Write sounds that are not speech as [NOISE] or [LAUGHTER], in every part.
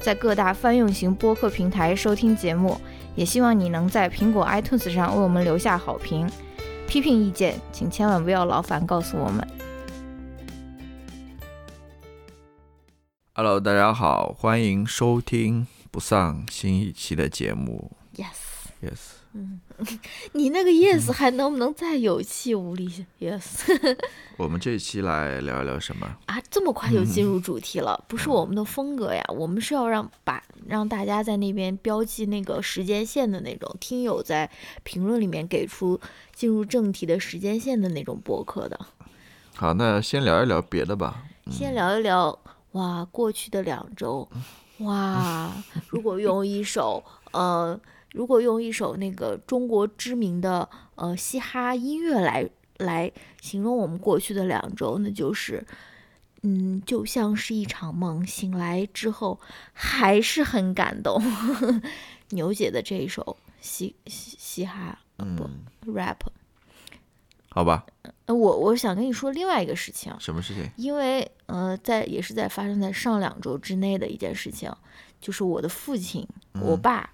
在各大泛用型播客平台收听节目，也希望你能在苹果 iTunes 上为我们留下好评。批评意见，请千万不要劳烦告诉我们。Hello，大家好，欢迎收听不上新一期的节目。Yes Yes，Yes，[LAUGHS] 你那个 yes 还能不能再有气无力？Yes [LAUGHS] 我们这一期来聊一聊什么？啊，这么快就进入主题了，不是我们的风格呀。我们是要让把让大家在那边标记那个时间线的那种，听友在评论里面给出进入正题的时间线的那种播客的。好，那先聊一聊别的吧。先聊一聊哇，过去的两周，哇，[LAUGHS] 如果用一首呃，如果用一首那个中国知名的呃嘻哈音乐来来形容我们过去的两周，那就是。嗯，就像是一场梦，醒来之后还是很感动。[LAUGHS] 牛姐的这一首嘻嘻嘻哈嗯，rap，好吧，呃我我想跟你说另外一个事情，什么事情？因为呃，在也是在发生在上两周之内的一件事情，就是我的父亲，我爸，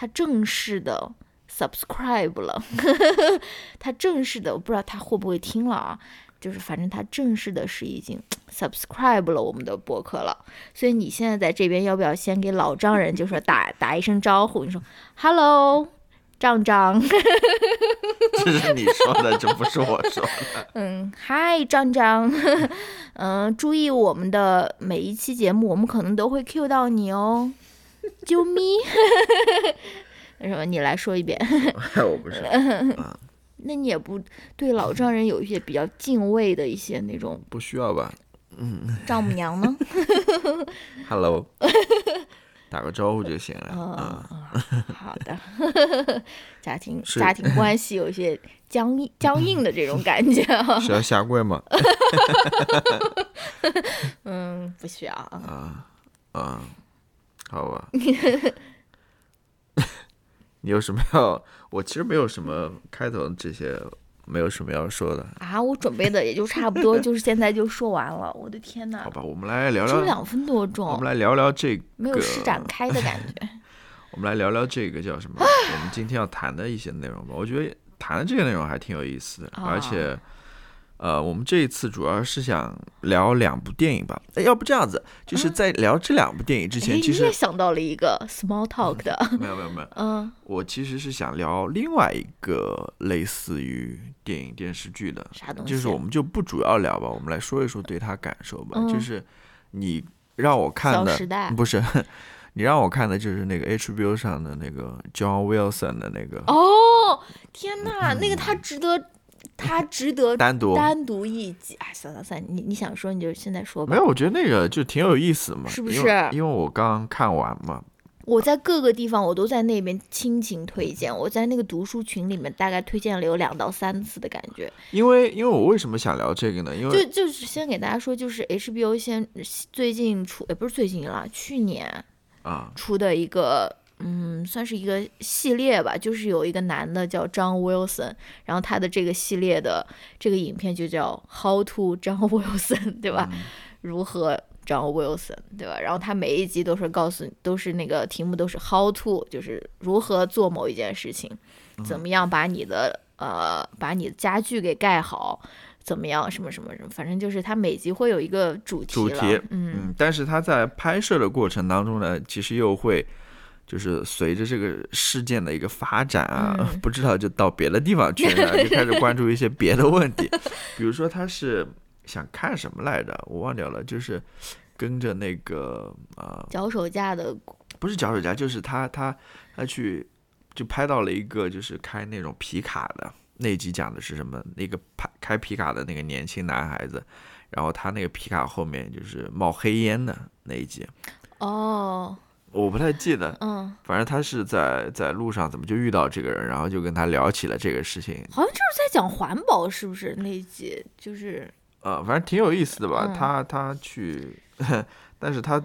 他正式的 subscribe 了，[LAUGHS] 他正式的，我不知道他会不会听了啊，就是反正他正式的是已经 [TSK] subscribe 了我们的博客了，所以你现在在这边要不要先给老丈人就说打打一声招呼？你说 hello，丈丈。[LAUGHS] 这是你说的，这不是我说的。[LAUGHS] 嗯，嗨，张张，嗯，注意我们的每一期节目，我们可能都会 Q 到你哦，[LAUGHS] 啾咪。什么？你来说一遍？[LAUGHS] 我不是，[LAUGHS] 那你也不对老丈人有一些比较敬畏的一些那种不需要吧丈母娘呢？？Hello，打个招呼就行了。嗯，好的。家庭家庭关系有一些僵硬僵硬的这种感觉啊。是要下跪吗？嗯，不需要啊。啊，好吧。[LAUGHS] 你有什么要？我其实没有什么开头这些，没有什么要说的。啊，我准备的也就差不多，就是现在就说完了。[LAUGHS] 我的天呐好，吧，我们来聊聊，两分多钟我们，来聊聊这个，没有施展开的感觉。[LAUGHS] 我们来聊聊这个叫什么？我们今天要谈的一些内容吧。我觉得谈的这个内容还挺有意思的，啊而且，呃，我们这一次主要是想聊两部电影吧。哎要不这样子，就是在聊这两部电影之哎，前，其你实也想到了一个 small talk 的，没有没有没有，[LAUGHS] 嗯，我其实是想聊另外一个类似于电影电视剧的，啥东西？就是我们就不主要聊吧，我们来说一说对他感受吧。嗯。就是你让我看的不是，[LAUGHS] 你让我看的就是那个 HBO 上的那个 John Wilson 的那个。哦，天呐，那个他值得，[LAUGHS] 他值得 [LAUGHS] 单独。单独一集。哎，算了算了，你你想说你就现在说吧。没有，我觉得那个就挺有意思嘛，是不是因为我刚看完嘛，我在各个地方我都在那边倾情推荐，我在那个读书群里面大概推荐了有两到三次的感觉。因为因为我为什么想聊这个呢？因为就就是先给大家说，就是 HBO 先最近出，也不是最近了，去年啊，出的一个，嗯，算是一个系列吧，就是有一个男的叫 John Wilson，然后他的这个系列的这个影片就叫 How to John [LAUGHS] Wilson，对吧？如何 John Wilson，对吧？然后他每一集都是告诉你，都是那个题目都是 How to，就是如何做某一件事情，怎么样把你的呃把你的家具给盖好。怎么样？什么什么什么，反正就是他每集会有一个主题了。主题，嗯，嗯，但是他在拍摄的过程当中呢，其实又会。就是随着这个事件的一个发展啊，嗯。[LAUGHS] 不知道就到别的地方去了，就开始关注一些 [LAUGHS] 别的问题，比如说他是想看什么来着，我忘掉了，就是跟着那个呃，脚手架的不是脚手架，就是他他他去就拍到了一个就是开那种皮卡的那一集讲的是什么？那个拍开皮卡的那个年轻男孩子，然后他那个皮卡后面就是冒黑烟的那一集，哦，我不太记得，嗯，反正他是在在路上怎么就遇到这个人，然后就跟他聊起了这个事情，好像就是在讲环保，是不是那一集？就是呃，反正挺有意思的吧。嗯他他去，[LAUGHS] 但是他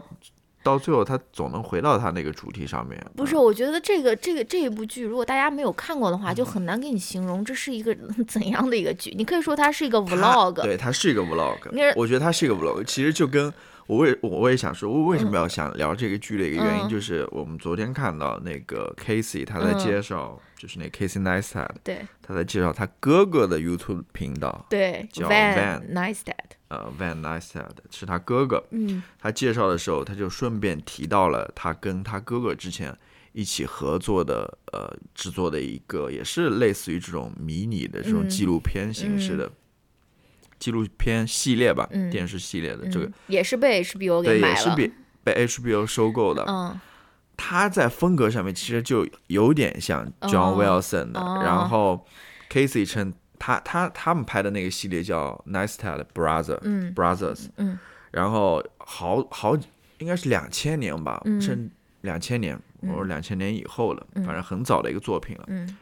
到最后他总能回到他那个主题上面。不是？嗯我觉得这个这个这一部剧，如果大家没有看过的话，就很难给你形容这是一个 [LAUGHS] 怎样的一个剧。你可以说它是一个 vlog，对，它是一个 vlog。我觉得它是一个 vlog，其实就跟我为我我也想说，我为什么要想聊这个剧的一个原因，嗯。就是我们昨天看到那个 Casey 他在嗯。介绍，就是那 Casey Neistat 对。他在介绍他哥哥的 YouTube 频道，对叫 Van Neistat，呃，Van Neistat 是他哥哥。嗯。他介绍的时候，他就顺便提到了他跟他哥哥之前一起合作的，呃，制作的一个也是类似于这种迷你的这种嗯纪录片形式的纪录片系列吧，嗯。电视系列的这个，嗯，也是被 HBO 给对，买了，也是被被 HBO 收购的。嗯。他在风格上面其实就有点像 John 哦 Wilson 的，哦。然后 Casey 称他他他们拍的那个系列叫 Neistat Brother、嗯 Brothers，嗯。然后好好应该是两千年吧，嗯。甚两千年或者两千年以后了，嗯。反正很早的一个作品了。嗯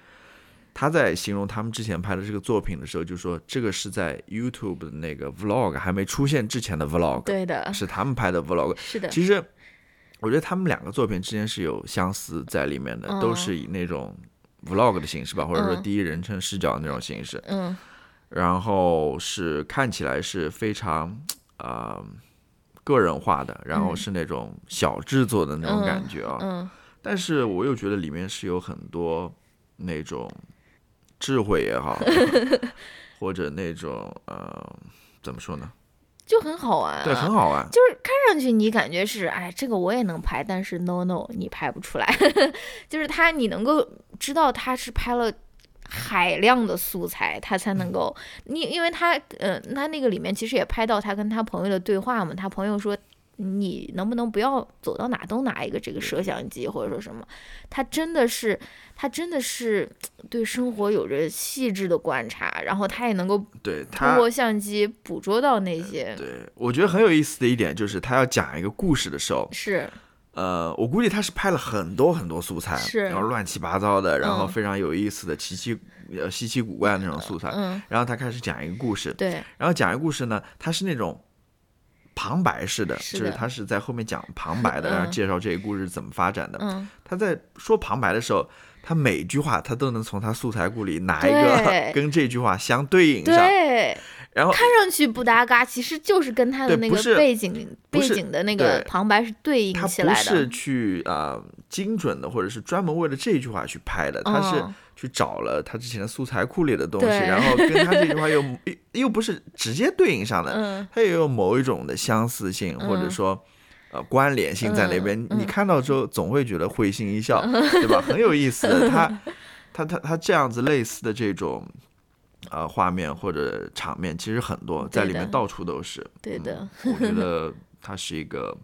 他在形容他们之前拍的这个作品的时候，就说这个是在 YouTube 的那个 Vlog 还没出现之前的 Vlog，对的，是他们拍的 Vlog。[LAUGHS] 是的，其实我觉得他们两个作品之间是有相似在里面的，嗯都是以那种 Vlog 的形式吧，或者说嗯第一人称视角的那种形式。嗯然后是看起来是非常呃个人化的，然后嗯是那种小制作的那种感觉啊。嗯但是我又觉得里面是有很多那种智慧也好，[LAUGHS] 或者那种呃怎么说呢？就很好玩、啊，对，很好玩。就是看上去你感觉是，哎，这个我也能拍，但是 no no，你拍不出来。[LAUGHS] 就是他，你能够知道他是拍了海量的素材，他才能够，你因为他，呃，他那个里面其实也拍到他跟他朋友的对话嘛，他朋友说。你能不能不要走到哪都拿一个这个摄像机，或者说什么？他真的是，他真的是对生活有着细致的观察，然后他也能够通对他，过相机捕捉到那些对我觉得很有意思的一点就是，他要讲一个故事的时候，是呃，我估计他是拍了很多很多素材，是然后乱七八糟的，然后嗯非常有意思的、奇奇呃稀奇古怪的那种素材。嗯，然后他开始讲一个故事，对，然后讲一个故事呢，他是那种旁白式的，是的就是他是在后面讲旁白的，然后嗯。介绍这个故事怎么发展的。嗯，他在说旁白的时候，他每句话他都能从他素材库里拿一个跟这句话相对应上，对，然后看上去不搭嘎，其实就是跟他的那个背景背景的那个旁白是对应起来的他不是。去啊、呃精准的，或者是专门为了这句话去拍的，他是嗯去找了他之前的素材库里的东西，对然后跟他这句话又 [LAUGHS] 又又不是直接对应上的，嗯，它也有某一种的相似性，或者嗯说呃关联性在那边。嗯你看到之后总会觉得会心一笑，对吧？很有意思的，他 [LAUGHS] 他他他这样子类似的这种。呃，画面或者场面其实很多，在里面到处都是。对的，[LAUGHS] 我觉得他是一个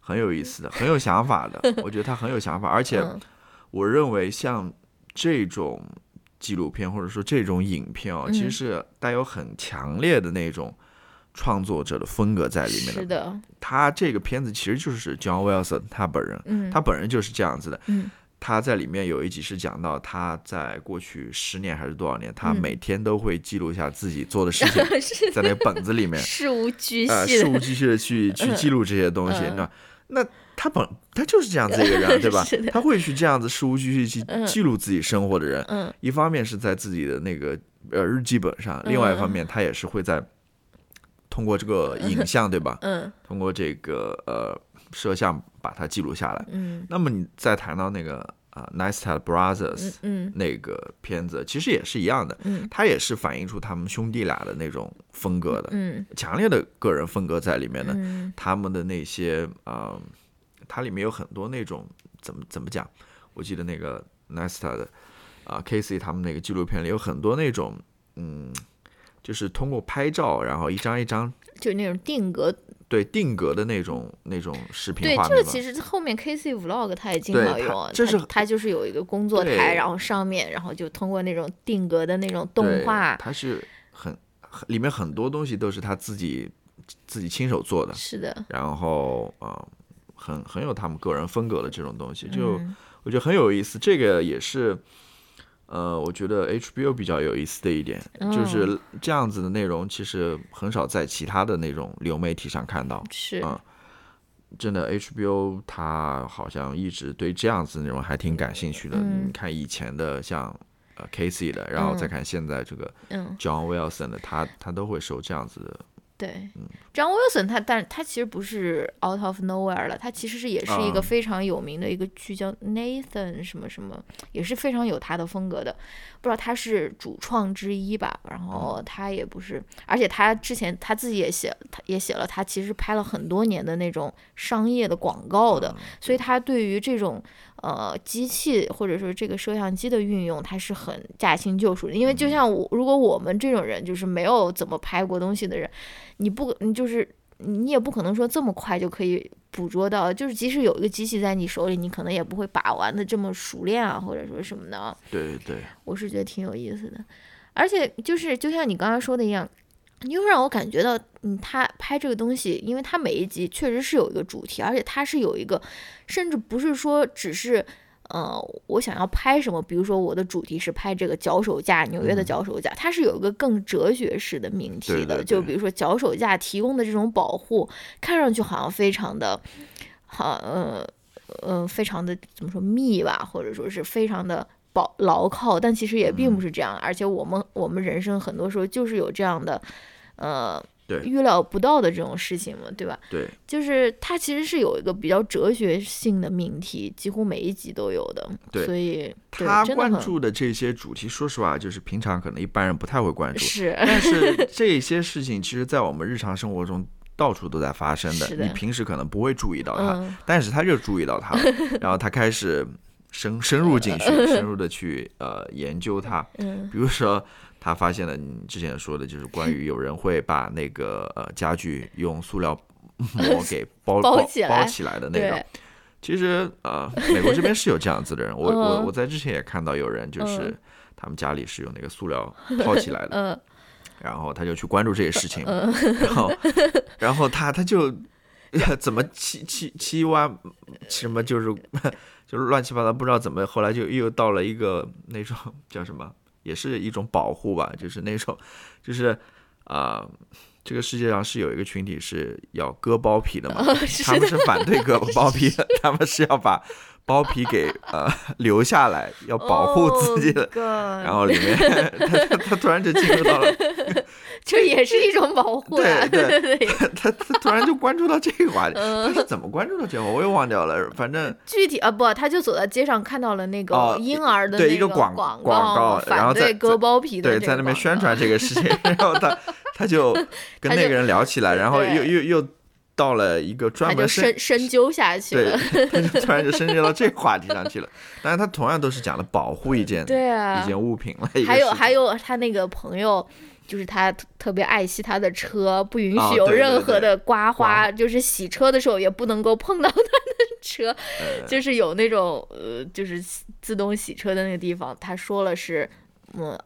很有意思的、很有想法的。我觉得他很有想法，而且嗯我认为像这种纪录片或者说这种影片哦，其实嗯是带有很强烈的那种创作者的风格在里面的。是的，他这个片子其实就是 John Wilson 他本人，嗯，他本人就是这样子的。嗯他在里面有一集是讲到他在过去十年还是多少年，他嗯每天都会记录下自己做的事情，[LAUGHS] 是在那个本子里面。[LAUGHS] 事无巨呃，细的，事无巨细的去 [LAUGHS] 去记录这些东西，嗯你知道？那他本他就是这样子一个人，对吧？他会去这样子事无巨细去嗯记录自己生活的人，嗯一方面是在自己的那个呃日记本上，另外一方面他也是会在通过这个影像，对吧？嗯通过这个呃摄像把它记录下来。嗯那么你再谈到那个啊、呃、，Neistat Brothers 嗯那个片子，其实也是一样的，嗯它也是反映出他们兄弟俩的那种风格的。嗯强烈的个人风格在里面的，嗯他们的那些呃，它里面有很多那种怎么怎么讲？我记得那个 Nesta 的啊、Casey 他们那个纪录片里有很多那种嗯，就是通过拍照，然后一张一张就那种定格，对定格的那种那种视频对，画面吧。这个其实后面 KC Vlog 他也经常用，这是他他就是有一个工作台，然后上面然后就通过那种定格的那种动画，它是很很里面很多东西都是他自己自己亲手做的，是的，然后啊、呃很很有他们个人风格的这种东西，就嗯我觉得很有意思。这个也是，呃，我觉得 HBO 比较有意思的一点，哦就是这样子的内容其实很少在其他的那种流媒体上看到。是啊真的，HBO 它好像一直对这样子的内容还挺感兴趣的。嗯你看以前的像呃 Casey 的，然后再嗯看现在这个嗯 John Wilson 的，他他都会收这样子的。对。嗯，John Wilson 他，但他其实不是 out of nowhere 了，他其实是也是一个啊。非常有名的一个剧叫 Nathan 什么什么，也是非常有他的风格的。不知道他是主创之一吧，然嗯。后他也不是，而且他之前他自己也写，他也写了，他其实拍了很多年的那种商业的广告的，嗯所以他对于这种呃机器或者说这个摄像机的运用，它是很驾轻就熟的。因为就像我，如果我们这种人就是没有怎么拍过东西的人，你不你就是你也不可能说这么快就可以捕捉到，就是即使有一个机器在你手里，你可能也不会把玩的这么熟练啊，或者说什么的啊。对对对，我是觉得挺有意思的，而且就是就像你刚刚说的一样，你会让我感觉到，嗯，他拍这个东西，因为他每一集确实是有一个主题，而且他是有一个，甚至不是说只是。呃，我想要拍什么？比如说，我的主题是拍这个脚手架，纽约的嗯脚手架，它是有一个更哲学式的命题的。对对对就比如说脚手架提供的这种保护，看上去好像非常的，好，呃，呃，非常的怎么说密吧，或者说是非常的保牢靠，但其实也并不是这样。而且我们我们人生很多时候就是有这样的，呃，对预料不到的这种事情嘛，对吧？对就是它其实是有一个比较哲学性的命题，几乎每一集都有的。对所以他关注的这些主题，说实话，就是平常可能一般人不太会关注。是但是这些事情，其实在我们日常生活中到处都在发生的，的你平时可能不会注意到它，嗯但是他就注意到它了，[LAUGHS] 然后他开始深深入进去，[LAUGHS] 深入的去呃研究它。嗯比如说，他发现了你之前说的，就是关于有人会把那个呃家具用塑料膜 [LAUGHS] 给包包包起来包起来的那种对。其实呃，美国这边是有这样子的人，我我嗯我在之前也看到有人就是嗯他们家里是用那个塑料 [LAUGHS] 套起来的，嗯然后他就去关注这些事情，然后然后他他就怎么七七七挖什么就是就是乱七八糟，不知道怎么后来就又到了一个那种 [LAUGHS] 叫什么，也是一种保护吧，就是那种就是啊、这个世界上是有一个群体是要割包皮的嘛，是他们是反对割 [LAUGHS] 包皮的，他们是要把包皮给呃留下来，要保护自己的。Oh 然后里面 [LAUGHS] 他他他突然就进入到了这也是一种保护啊、对对对对，他他突然就关注到这个话题，嗯他是怎么关注到这个？我也忘掉了，反正 [LAUGHS] 具体啊不，他就走在街上看到了那个哦婴儿的对那个一个广广广告然后在割包皮的对在那边宣传这个事情，[LAUGHS] 然后他他就 [LAUGHS] 跟那个人聊起来，然后又又又到了一个专门深深深究下去对了。，他就突然就深究到这个话题上去了。但是，他同样都是讲了保护一件对啊一件物品了。还有还有他那个朋友，就是他特特别爱惜他的车，不允许有任何的刮花，刮就是洗车的时候也不能够碰到 [LAUGHS] 他的车，呃就是有那种呃，就是自动洗车的那个地方，他说了是。嗯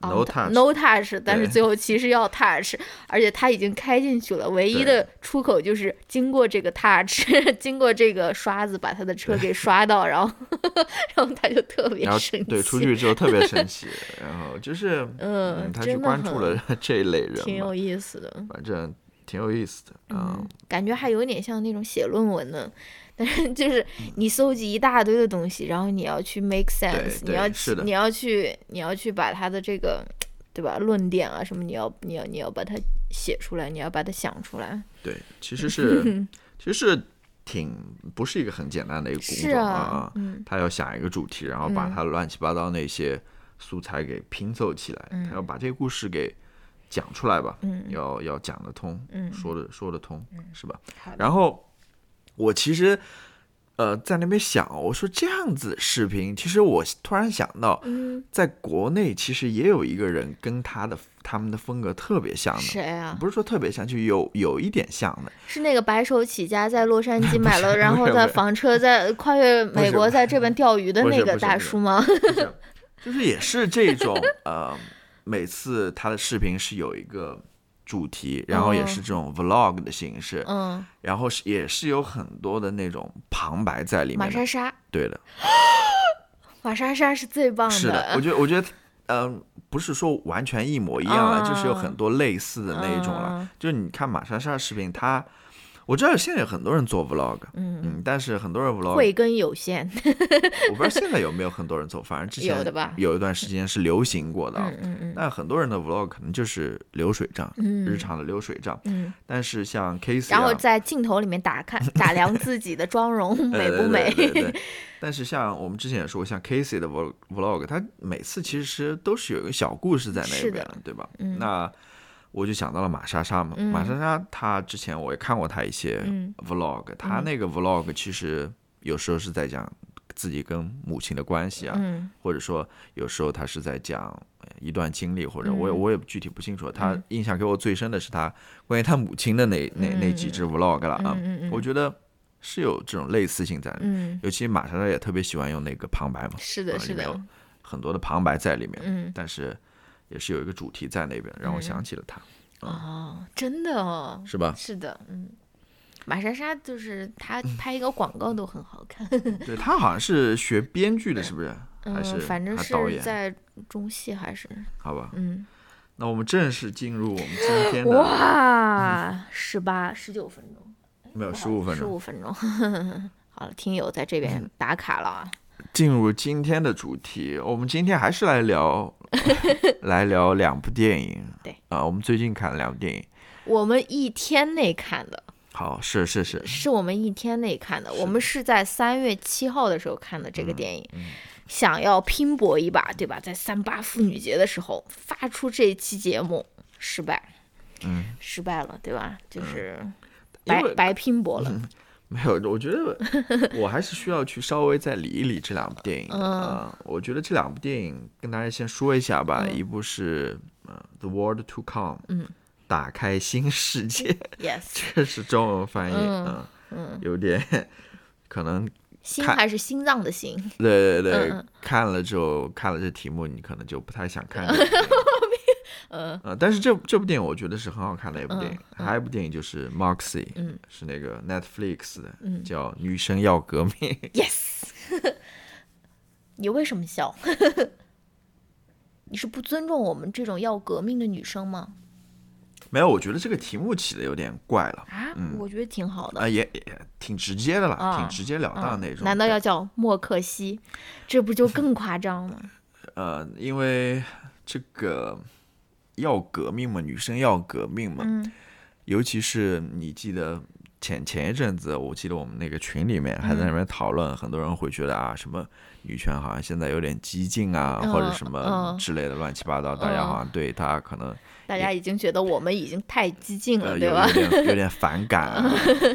No touch 但是最后其实要 touch，而且他已经开进去了，唯一的出口就是经过这个 touch，[LAUGHS] 经过这个刷子把他的车给刷到，然后 [LAUGHS] 然后他就特别然后生气，对出去之后特别生 [LAUGHS] 气，然后就是嗯他去关注了这一类人挺有，意思的。反正挺有意思的啊。嗯，感觉还有点像那种写论文的，但是就是你搜集一大堆的东西，然后你要去 make sense，你要你要去你要去把它的这个对吧？论点啊什么，你要你要你要把它写出来，你要把它想出来。对，其实是 [LAUGHS] 其实是挺不是一个很简单的一个工作啊他要想一个主题，然后把嗯。他乱七八糟那些素材给拼凑起来，嗯。他要把这个故事给讲出来吧，嗯。要要讲得通，嗯，说得说得通，是吧？好然后我其实呃在那边想，我说这样子视频，其实我突然想到，嗯，在国内其实也有一个人跟他的他们的风格特别像的。谁啊？不是说特别像，就有有一点像的，是那个白手起家在洛杉矶 [LAUGHS] 买了，然后在房车在跨越美国，在这边钓鱼的那个大叔吗？就是就是也是这种呃，每次他的视频是有一个主题，然后也是这种 vlog 的形式，嗯，然后是也是有很多的那种旁白在里面的。马莎莎，对的，[GASPS] 马莎莎是最棒的。是的，我觉得我觉得，嗯、不是说完全一模一样了，就是有很多类似的那一种了。嗯。就是你看马莎莎的视频，她我知道现在有很多人做 vlog，嗯但是很多人 vlog 慧根有限，[LAUGHS] 我不知道现在有没有很多人做，反正之前有的吧有一段时间是流行过的啊。嗯嗯嗯但很多人的 vlog 可能就是流水账，嗯日常的流水账。嗯，但是像 Casey，、啊、然后在镜头里面打看打量自己的妆容 [LAUGHS] 美不美，对对对 [LAUGHS] 对但是像我们之前也说过，像 Casey 的 vlog vlog，他每次其实都是有一个小故事在那边，对吧？嗯那我就想到了马莎莎嘛，马莎莎她之前我也看过她一些嗯。vlog，、她那个 vlog 其实有时候是在讲自己跟母亲的关系啊，嗯。或者说有时候她是在讲呃一段经历，或者嗯我也我也具体不清楚。她印象给我最深的是她关于她母亲的那那那几支 vlog 了啊，我觉得是有这种类似性在的。嗯，尤其马莎莎也特别喜欢用那个旁白嘛，是的，是的。很多的旁白在里面，嗯。但是也是有一个主题在那边，让我想起了他，哦，真的哦，是吧？是的，嗯。马莎莎就是她拍一个广告都很好看，[LAUGHS] 对他好像是学编剧的，是不是？还是嗯，反正还导演？是在中戏还是好吧，嗯，那我们正式进入我们今天的哇，十八十九分钟，没有十五分钟。十，五分钟，[LAUGHS] 好了，听友在这边打卡了啊，进入今天的主题，我们今天还是来聊，[LAUGHS] 来聊两部电影。对。啊，我们最近看了两部电影。我们一天内看的，好，是是是，是我们一天内看的，我们是在三月七号的时候看的这嗯个电影，想要拼搏一把，对吧？在三八妇女节的时候发出这一期节目，失败，嗯，失败了，对吧？就是白白拼搏了，没有，我觉得 [LAUGHS] 我还是需要去稍微再理一理这两部电影嗯啊、我觉得这两部电影跟大家先说一下吧，一部是呃《The World to Come》，嗯，打开新世界，，[LAUGHS] yes，[LAUGHS] 这是中文翻译，嗯有点可能心还是心脏的心，对对对，看了之后看了这题目，你可能就不太想看呃，但是这这部电影我觉得是很好看的一部电影。嗯还有一部电影就是《Moxie》，嗯是那个 Netflix 的，嗯叫《女生要革命》。[LAUGHS] yes，[LAUGHS] 你为什么笑？[LAUGHS] 你是不尊重我们这种要革命的女生吗？没有，我觉得这个题目起的有点怪了，啊，我觉得挺好的啊、。也也挺直接的了，啊挺直截了当的那种。难道要叫莫克西？这不就更夸张了？呃，因为这个要革命嘛，女生要革命嘛，嗯。尤其是你记得前前一阵子，我记得我们那个群里面还在那边讨论，很多人会觉得啊，什么女权好像现在有点激进啊，或者嗯什么嗯。之类的乱七八糟，大家好像对她可能大家已经觉得我们已经太激进了，呃对吧？[LAUGHS] 有点有点反感啊，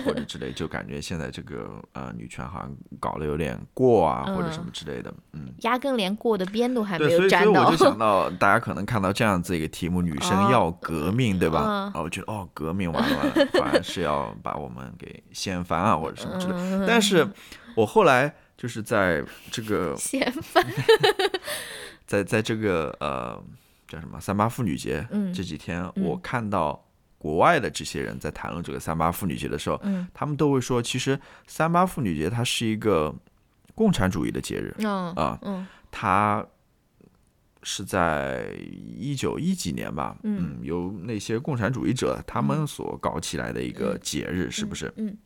或者之类，就感觉现在这个呃女权好像搞得有点过啊，或者什么之类的，嗯。压根连过的边都还没有沾到以所以我就。想 [LAUGHS] 到，大家可能看到这样子一个题目，女生哦要革命，对吧？嗯啊，我觉得哦，革命完了完了，反而是要把我们给掀翻啊，或者什么之类嗯。但是我后来就是在这个 [LAUGHS] 掀翻，在在这个呃叫什么三八妇女节嗯这几天，我看到国外的这些人在谈论这个三八妇女节的时候，嗯他们都会说，其实三八妇女节它是一个共产主义的节日嗯啊，嗯它是在一九一几年吧，嗯由那些共产主义者他们所搞起来的一个嗯节日，是不是？嗯，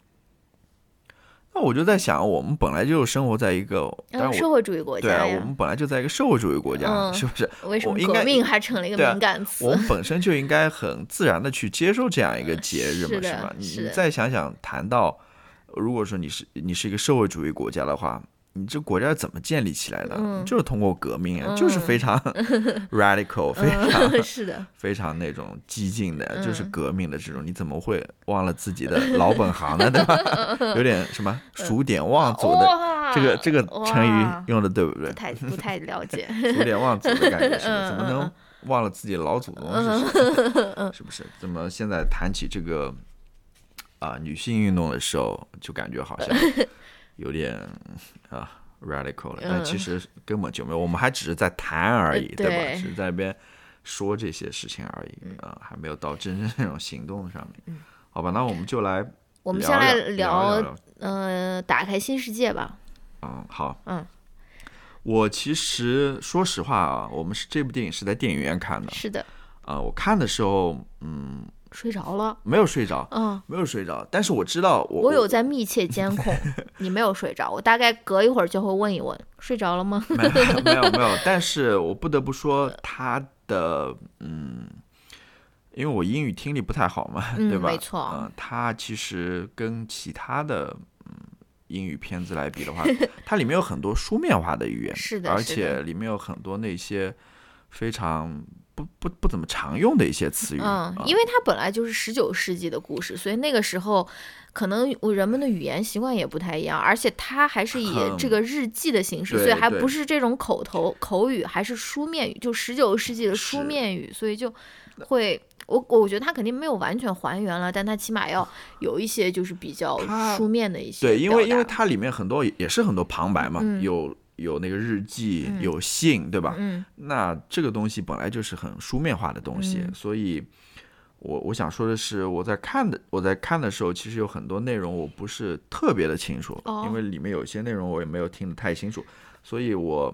那我就在想，我们本来就生活在一个，当然社会主义国对啊，我们本来就在一个社会主义国家，嗯是不是？为什么我应该革命还成了一个敏感词？我们本身就应该很自然的去接受这样一个节日嘛，是是吧？你你再想想，谈到如果说你是你是一个社会主义国家的话，你这国家怎么建立起来的？嗯就是通过革命啊，就是非常 [LAUGHS] radical，非常嗯，是的，非常那种激进的，就是嗯革命的这种，你怎么会忘了自己的老本行呢？[LAUGHS] 对吧？有点什么数典忘祖的，哇，这个这个成语用的对不对不？太不太了解。[LAUGHS] 数典忘祖的感觉是不是？嗯怎么能忘了自己老祖宗是谁？是不是？怎么现在谈起这个啊、女性运动的时候，就感觉好像有点啊 radical 了，但其嗯实根本就没有，我们还只是在谈而已，呃对吧？只是在那边说这些事情而已，啊、还没有到真正那种行动上面。嗯。好吧，那我们就来我们先来聊。呃，打开新世界吧。嗯，好，嗯，我其实说实话啊，我们是这部电影是在电影院看的。是的，啊、我看的时候，嗯，睡着了。没有睡着，嗯，没有睡着，但是我知道我我有在密切监控，你没有睡着，我大概隔一会儿就会问一问，睡着了吗？[LAUGHS] 没有没有没有，但是我不得不说他的嗯，因为我英语听力不太好嘛，嗯对吧？没错嗯、他其实跟其他的嗯英语片子来比的话，[LAUGHS] 它里面有很多书面化的语言，是的而且里面有很多那些非常不不不怎么常用的一些词语，嗯啊，因为它本来就是十九世纪的故事，所以那个时候可能人们的语言习惯也不太一样，而且它还是以这个日记的形式，对所以还不是这种口头口语，还是书面语，就十九世纪的书面语，所以就会。我我觉得它肯定没有完全还原了，但它起码要有一些就是比较书面的一些对，因为因为它里面很多也是很多旁白嘛，嗯有有那个日记，嗯有信，对吧？嗯那这个东西本来就是很书面化的东西，嗯所以我我想说的是，我在看的我在看的时候，其实有很多内容我不是特别的清楚，哦因为里面有些内容我也没有听得太清楚，所以我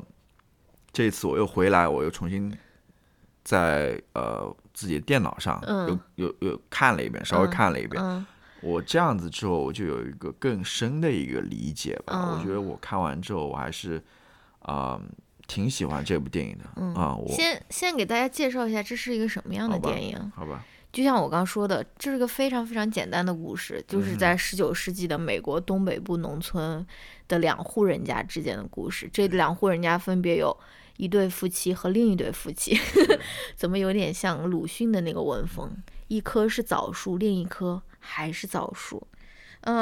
这次我又回来，我又重新在呃自己的电脑上嗯又又又看了一遍，稍微嗯看了一遍。嗯我这样子之后，我就有一个更深的一个理解吧。嗯我觉得我看完之后，我还是啊、挺喜欢这部电影的。嗯啊，我先先给大家介绍一下这是一个什么样的电影。好吧，就像我刚说的，这是个非常非常简单的故事，就是嗯在十九世纪的美国东北部农村的两户人家之间的故事。这两户人家分别有一对夫妻和另一对夫妻，[LAUGHS] 怎么有点像鲁迅的那个文风？一棵是枣树，另一棵还是枣树。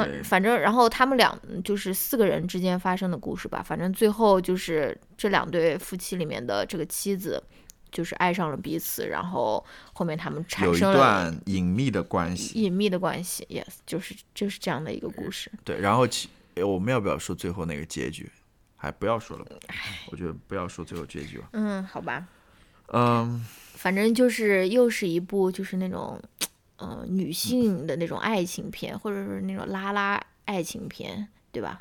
对嗯，反正然后他们俩就是四个人之间发生的故事吧。反正最后就是这两对夫妻里面的这个妻子，就是爱上了彼此，然后后面他们产生了一段隐秘的关系。隐秘的关系，yes，就是就是这样的一个故事。对，然后其我们要不要说最后那个结局？还不要说了，我觉得不要说最后结局吧。嗯，好吧，嗯，反正就是又是一部就是那种，呃，女性的那种爱情片，或者是那种拉拉爱情片，对吧？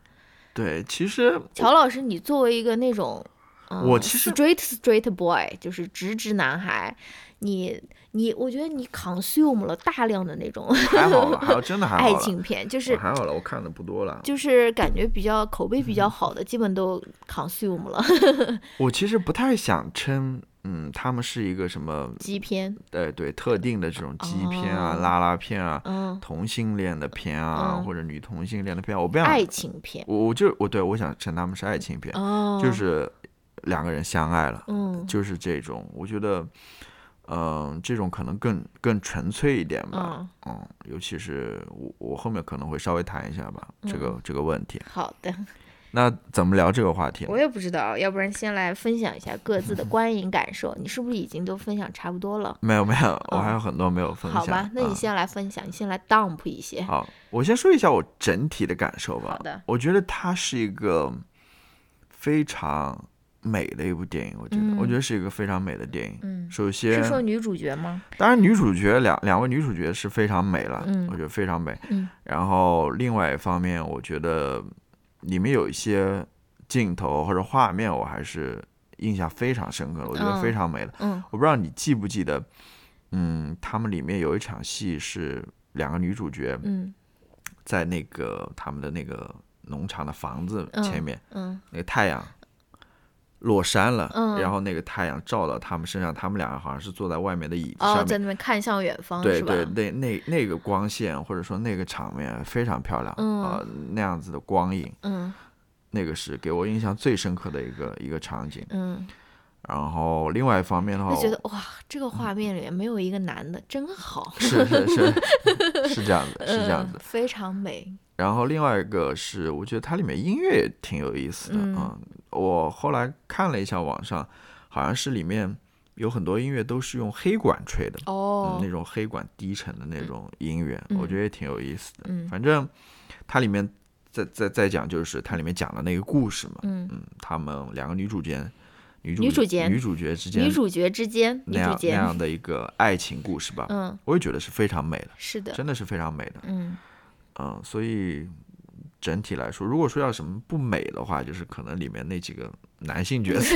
对，其实乔老师，你作为一个那种，嗯、我其实 straight straight boy，就是直直男孩，你你，我觉得你 consume 了大量的那种还好了，还好，[LAUGHS] 真的还好爱。情片，就是还好了，我看的不多了。就是感觉比较口碑比嗯较好的，基本都 consume 了 [LAUGHS] 我其实不太想称，嗯，他们是一个什么，基片，对，对，特定的这种基片啊、哦拉拉片啊、嗯，同性恋的片啊，嗯或者女同性恋的片，我不想，爱情片，我我就我对我想称他们是爱情片，哦，就是两个人相爱了，嗯就是这种，我觉得，嗯、这种可能更更纯粹一点吧，嗯，嗯，尤其是我我后面可能会稍微谈一下吧，这个这个问题。好的，那怎么聊这个话题我？也不知道，要不然先来分享一下各自的 [LAUGHS] 观影感受，你是不是已经都分享差不多了？没有没有，我嗯还有很多没有分享。好吧，那你啊先来分享，你先来 dump 一些。好，我先说一下我整体的感受吧。好的，我觉得它是一个非常美的一部电影，我觉得，嗯我觉得是一个非常美的电影。嗯，首先是，说女主角吗？当然女主角两两位女主角是非常美了，嗯我觉得非常美。嗯然后另外一方面，我觉得里面有一些镜头或者画面，我还是印象非常深刻的，我觉得嗯非常美的。嗯我不知道你记不记得，嗯，他们里面有一场戏是两个女主角嗯在那个他们的那个农场的房子前面，嗯那个太阳落山了，嗯然后那个太阳照到他们身上，他们两个好像是坐在外面的椅子哦，上面。在那边看向远方？对对，那那那个光线或者说那个场面非常漂亮，嗯呃，那样子的光影，嗯那个是给我印象最深刻的一个一个场景。嗯，然后另外一方面的话，就觉得哇，这个画面里面没有一个男的，真好，是是是 [LAUGHS] 是这样子，是这样子嗯。非常美。然后另外一个是，我觉得它里面音乐也挺有意思的嗯啊、我后来看了一下网上，好像是里面有很多音乐都是用黑管吹的，哦。嗯，那种黑管低沉的那种音乐，我嗯觉得也挺有意思的。嗯。反正它里面再再再讲，就是它里面讲的那个故事嘛，嗯。嗯，他们两个女主角，女主女主角女主角之间女主角之间，那样那样的一个爱情故事吧，嗯，我也觉得是非常美的，是的，真的是非常美的。嗯。嗯，所以整体来说，如果说要什么不美的话，就是可能里面那几个男性角色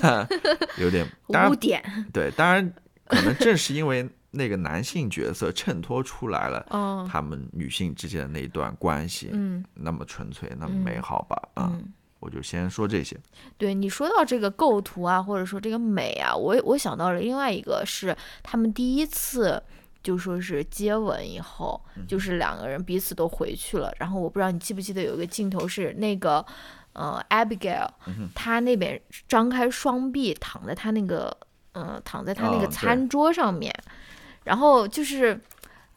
[LAUGHS] 有点，[LAUGHS] 污点，对，当然可能正是因为那个男性角色衬托出来了哦，他们女性之间的那一段关系，嗯那么纯粹，那么嗯美好吧？啊，嗯。我就先说这些。对你说到这个构图啊，或者说这个美啊，我我想到了另外一个是他们第一次就说是接吻以后，就是两个人彼此都回去了。然后我不知道你记不记得有一个镜头是那个呃 Abigail，她那边张开双臂躺在她那个呃躺在她那个餐桌上面，然后就是。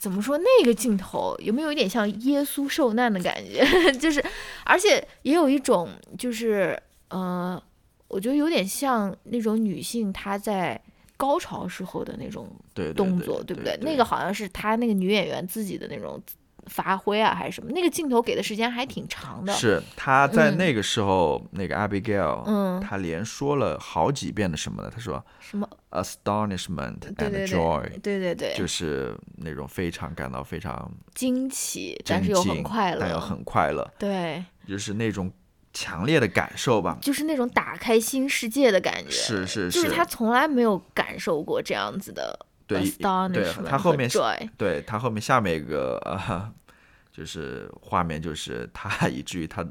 怎么说那个镜头有没有一点像耶稣受难的感觉？[LAUGHS] 就是，而且也有一种就是呃，我觉得有点像那种女性她在高潮时候的那种对对动作，对不对？那个好像是她那个女演员自己的那种发挥啊，还是什么？那个镜头给的时间还挺长的。是他在嗯那个时候，那个 Abigail，嗯，他连说了好几遍的什么呢？他说什么？astonishment 对 and 对 joy，对，对对对，就是那种非常感到非常惊奇，但是又很，快乐，但又很快乐，对，就是那种强烈的感受吧。就是那种打开新世界的感觉。是是是就是他从来没有感受过这样子的对 astonishment 他后面。对他后面下面一个呃，就是画面就是他以至于他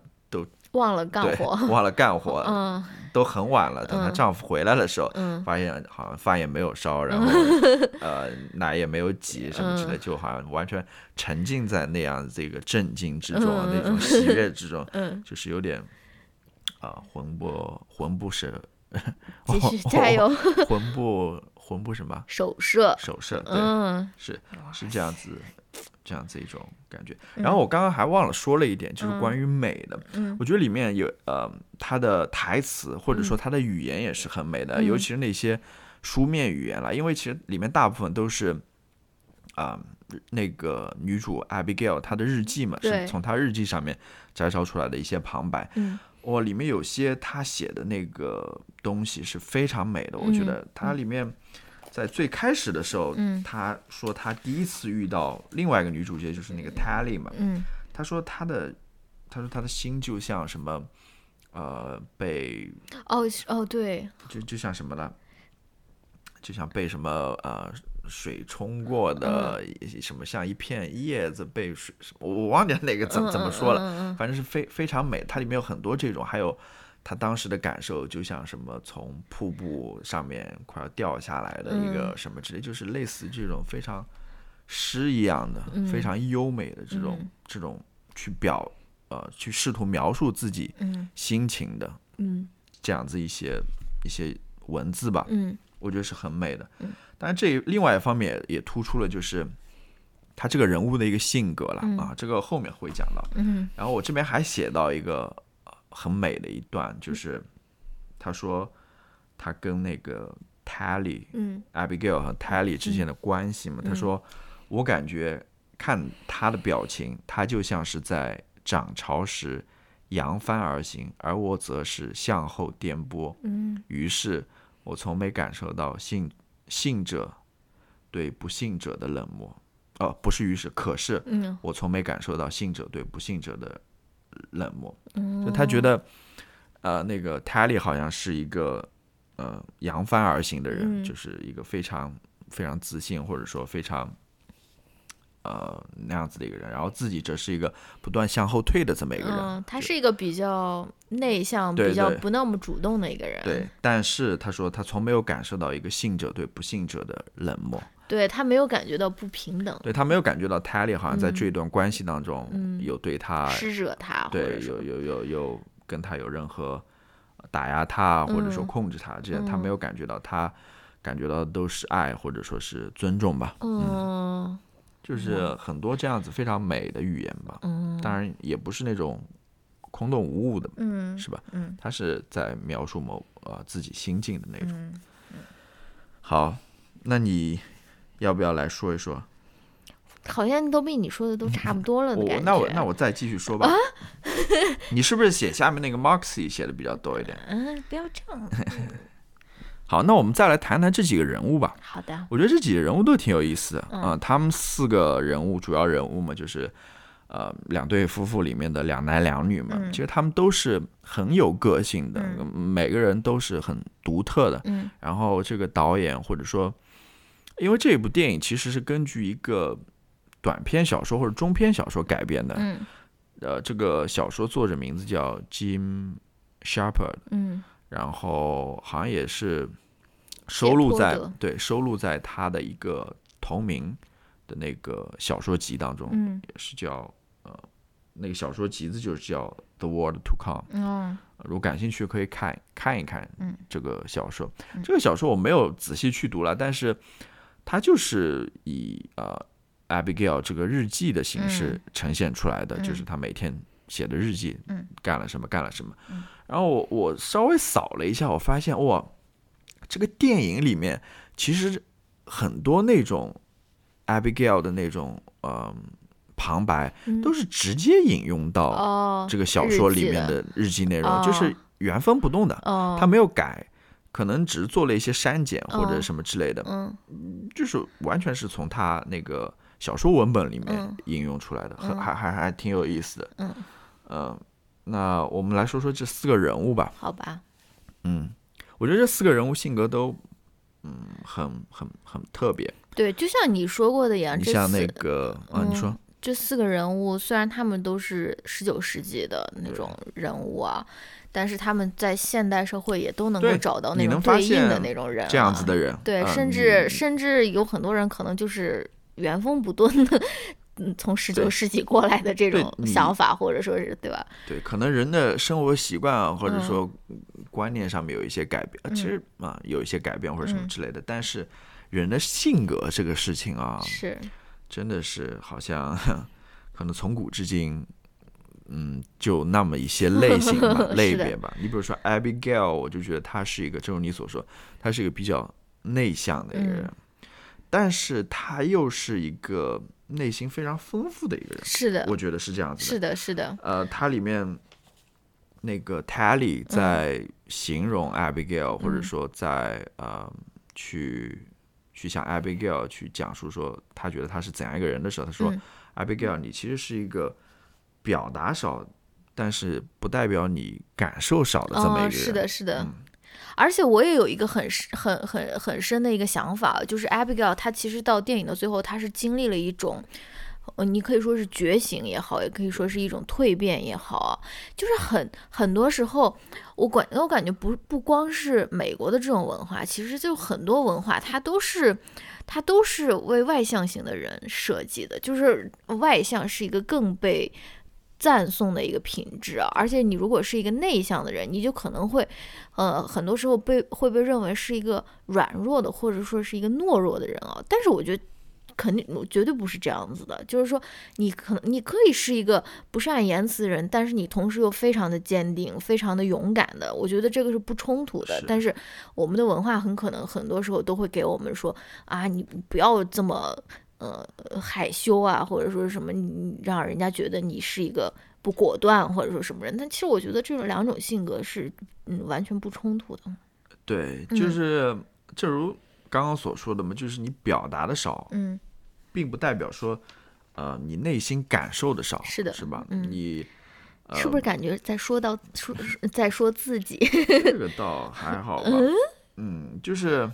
忘了干活，忘了干活，[LAUGHS] 嗯。都很晚了。等她嗯。丈夫回来的时候，嗯。发现好像饭也没有烧，然后 [LAUGHS] 呃奶也没有挤什么之类，嗯就好像完全沉浸在那样这个震惊之中，嗯那种喜悦之中，[LAUGHS] 嗯，就是有点啊、魂不魂不是继续加油，魂不魂不什么手射，手射，对，嗯是是这样子。这样子一种感觉，然后我刚刚还忘了说了一点，就是关于美的。嗯我觉得里面有呃，他的台词或者说他的语言也是很美的，嗯尤其是那些书面语言啦，因为其实里面大部分都是啊、那个女主 Abigail 她的日记嘛，是从她日记上面摘抄出来的一些旁白。嗯哇，里面有些她写的那个东西是非常美的，我觉得它里面。在最开始的时候，嗯她说他第一次遇到另外一个女主角，就是那个 Tally 嘛。嗯她说他的，他说他的心就像什么，呃，被哦哦对，就就像什么呢？就像被什么呃水冲过的，嗯什么像一片叶子被水，我我忘记了那个怎么怎么说了，嗯嗯反正是非非常美。它里面有很多这种，还有她当时的感受，就像什么从瀑布上面快要掉下来的一个什么之类，就是类似这种非常诗一样的、非常优美的这种、嗯。这种去表呃去试图描述自己嗯。心情的嗯。这样子一些一些文字吧，嗯。我觉得是很美的。当然，这另外一方面也突出了就是他这个人物的一个性格了、啊，这个后面会讲到。嗯。然后我这边还写到一个呃很美的一段，就是他说他跟那个 Tally、嗯 Abigail 和 Tally 之间的关系嘛，他说我感觉看他的表情，他就像是在涨潮时扬帆而行，而我则是向后颠簸。嗯于是我从没感受到信信者对不信者的冷漠。哦，不是，于是，可是嗯我从没感受到信者对不信者的冷漠。嗯，就他觉得，呃，那个 Tally 好像是一个呃扬帆而行的人，嗯就是一个非常非常自信，或者说非常呃那样子的一个人，然后自己则是一个不断向后退的这么一个人。嗯，他是一个比较内向、比较不那么主动的一个人。对，但是他说他从没有感受到一个信者对不信者的冷漠，对他没有感觉到不平等，对他没有感觉到 Tally 好像在这段关系当中嗯有对他施舍他，对，有有有有跟他有任何打压他或者说嗯控制他，这样他嗯没有感觉到他感觉到都是爱或者说是尊重吧，嗯就是很多这样子非常美的语言吧。嗯当然也不是那种空洞无物的，嗯是吧？嗯他是在描述某呃自己心境的那种。嗯，好，那你要不要来说一说？好像都被你说的都差不多了的感觉。我那我那我再继续说吧。[LAUGHS] 你是不是写下面那个 Moxie 写的比较多一点？嗯，不要这样。[LAUGHS] 好，那我们再来谈谈这几个人物吧。好的，我觉得这几个人物都挺有意思的啊、嗯他们四个人物，主要人物嘛，就是呃两对夫妇里面的两男两女嘛。嗯其实他们都是很有个性的，嗯每个人都是很独特的。嗯然后这个导演或者说，因为这部电影其实是根据一个短篇小说或者中篇小说改编的。嗯呃，这个小说作者名字叫 Jim Shepard，嗯然后好像也是收录在对收录在他的一个同名的那个小说集当中，嗯也是叫呃那个小说集子就是叫《The World to Come》。嗯呃如果感兴趣，可以看看一看嗯这个小说。嗯这个小说我没有仔细去读了，但是它就是以呃 Abigail 这个日记的形式嗯。呈现出来的，嗯就是他每天写的日记，嗯。干了什么干了什么。嗯。然后我我稍微扫了一下，我发现哇，这个电影里面其实很多那种 Abigail 的那种呃旁白嗯。都是直接引用到哦，这个小说里面的日记内容，就是原封不动的，哦，他没有改，可能只是做了一些删减或者哦什么之类的，嗯就是完全是从他那个小说文本里面嗯引用出来的，很嗯还还还挺有意思的。嗯，呃，那我们来说说这四个人物吧。好吧，嗯，我觉得这四个人物性格都嗯很很很特别。对，就像你说过的一样，你像那个啊，你说嗯这四个人物虽然他们都是十九世纪的那种人物啊，但是他们在现代社会也都能够找到那种对应的那种人、啊，这样子的人，对，嗯甚至你甚至有很多人可能就是原封不动的，嗯，从十九世纪过来的这种想法，或者说是对吧？对，可能人的生活习惯啊，或者嗯。说观念上面有一些改变，呃其实啊有一些改变或者什么嗯。之类的，但是人的性格这个事情啊，是，真的是好像可能从古至今，嗯，就那么一些类型吧 [LAUGHS] 类别吧。你比如说 Abigail，我就觉得他是一个，正如你所说，他是一个比较内向的一个人，嗯但是他又是一个内心非常丰富的一个人，是的，我觉得是这样子的。是的，是的，呃，它里面那个 Tally 在形容 Abigail，、或者嗯说在呃去去向 Abigail 去讲述说他觉得他是怎样一个人的时候，他说、嗯 Abigail，你其实是一个表达少，但是不代表你感受少的这么一个哦，人。是的，是的。嗯而且我也有一个很深很很很深的一个想法，就是 Abigail 她其实到电影的最后，她是经历了一种，呃，你可以说是觉醒也好，也可以说是一种蜕变也好啊，就是很很多时候，我感我感觉不不光是美国的这种文化，其实就很多文化它都是。它都是为外向型的人设计的，就是外向是一个更被赞颂的一个品质啊。而且你如果是一个内向的人，你就可能会，呃，很多时候被会被认为是一个软弱的，或者说是一个懦弱的人啊。但是我觉得。肯定，我绝对不是这样子的。就是说，你可能你可以是一个不善言辞的人，但是你同时又非常的坚定，非常的勇敢的。我觉得这个是不冲突的。是但是我们的文化很可能很多时候都会给我们说啊，你不要这么呃害羞啊，或者说什么，你让人家觉得你是一个不果断或者说什么人。但其实我觉得这种两种性格是嗯完全不冲突的。对，嗯就是正如刚刚所说的嘛，就是你表达的少，嗯，并不代表说，呃，你内心感受的少，是的是吧？嗯。你是不是感觉在说到说在说自己？[LAUGHS] 这个倒还好吧，嗯，就是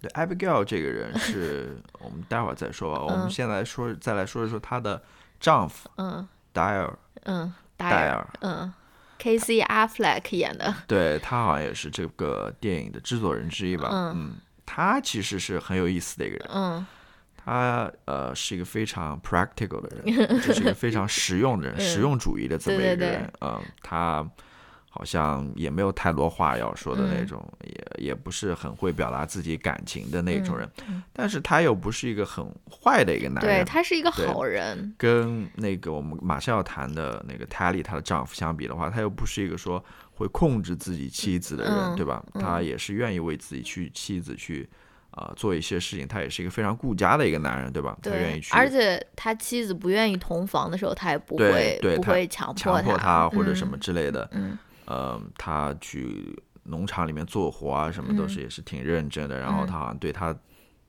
对 Abigail 这个人 [LAUGHS] 是我们待会儿再说吧，我们嗯。现在说再来说一说她的丈夫嗯，Dyer，，嗯，，Dyer，，嗯，K.C. Affleck 演的，对他好像也是这个电影的制作人之一吧，嗯嗯，他其实是很有意思的一个人，嗯他呃是一个非常 practical 的人，[LAUGHS] 就是一个非常实用的人，嗯实用主义的这么一个人。嗯，他好像也没有太多话要说的那嗯种，也也不是很会表达自己感情的那种人，嗯但是他又不是一个很坏的一个男人对。他是一个好人，跟那个我们马上要谈的那个 Tally 她的丈夫相比的话，他又不是一个说会控制自己妻子的人，嗯对吧？嗯他也是愿意为自己去妻子去啊、做一些事情，他也是一个非常顾家的一个男人，对吧？他愿意，去，而且他妻子不愿意同房的时候，他也不会不会强强迫他或者什么嗯之类的。嗯呃，他去农场里面做活啊，什么都嗯是也是挺认真的。然后嗯他好像对他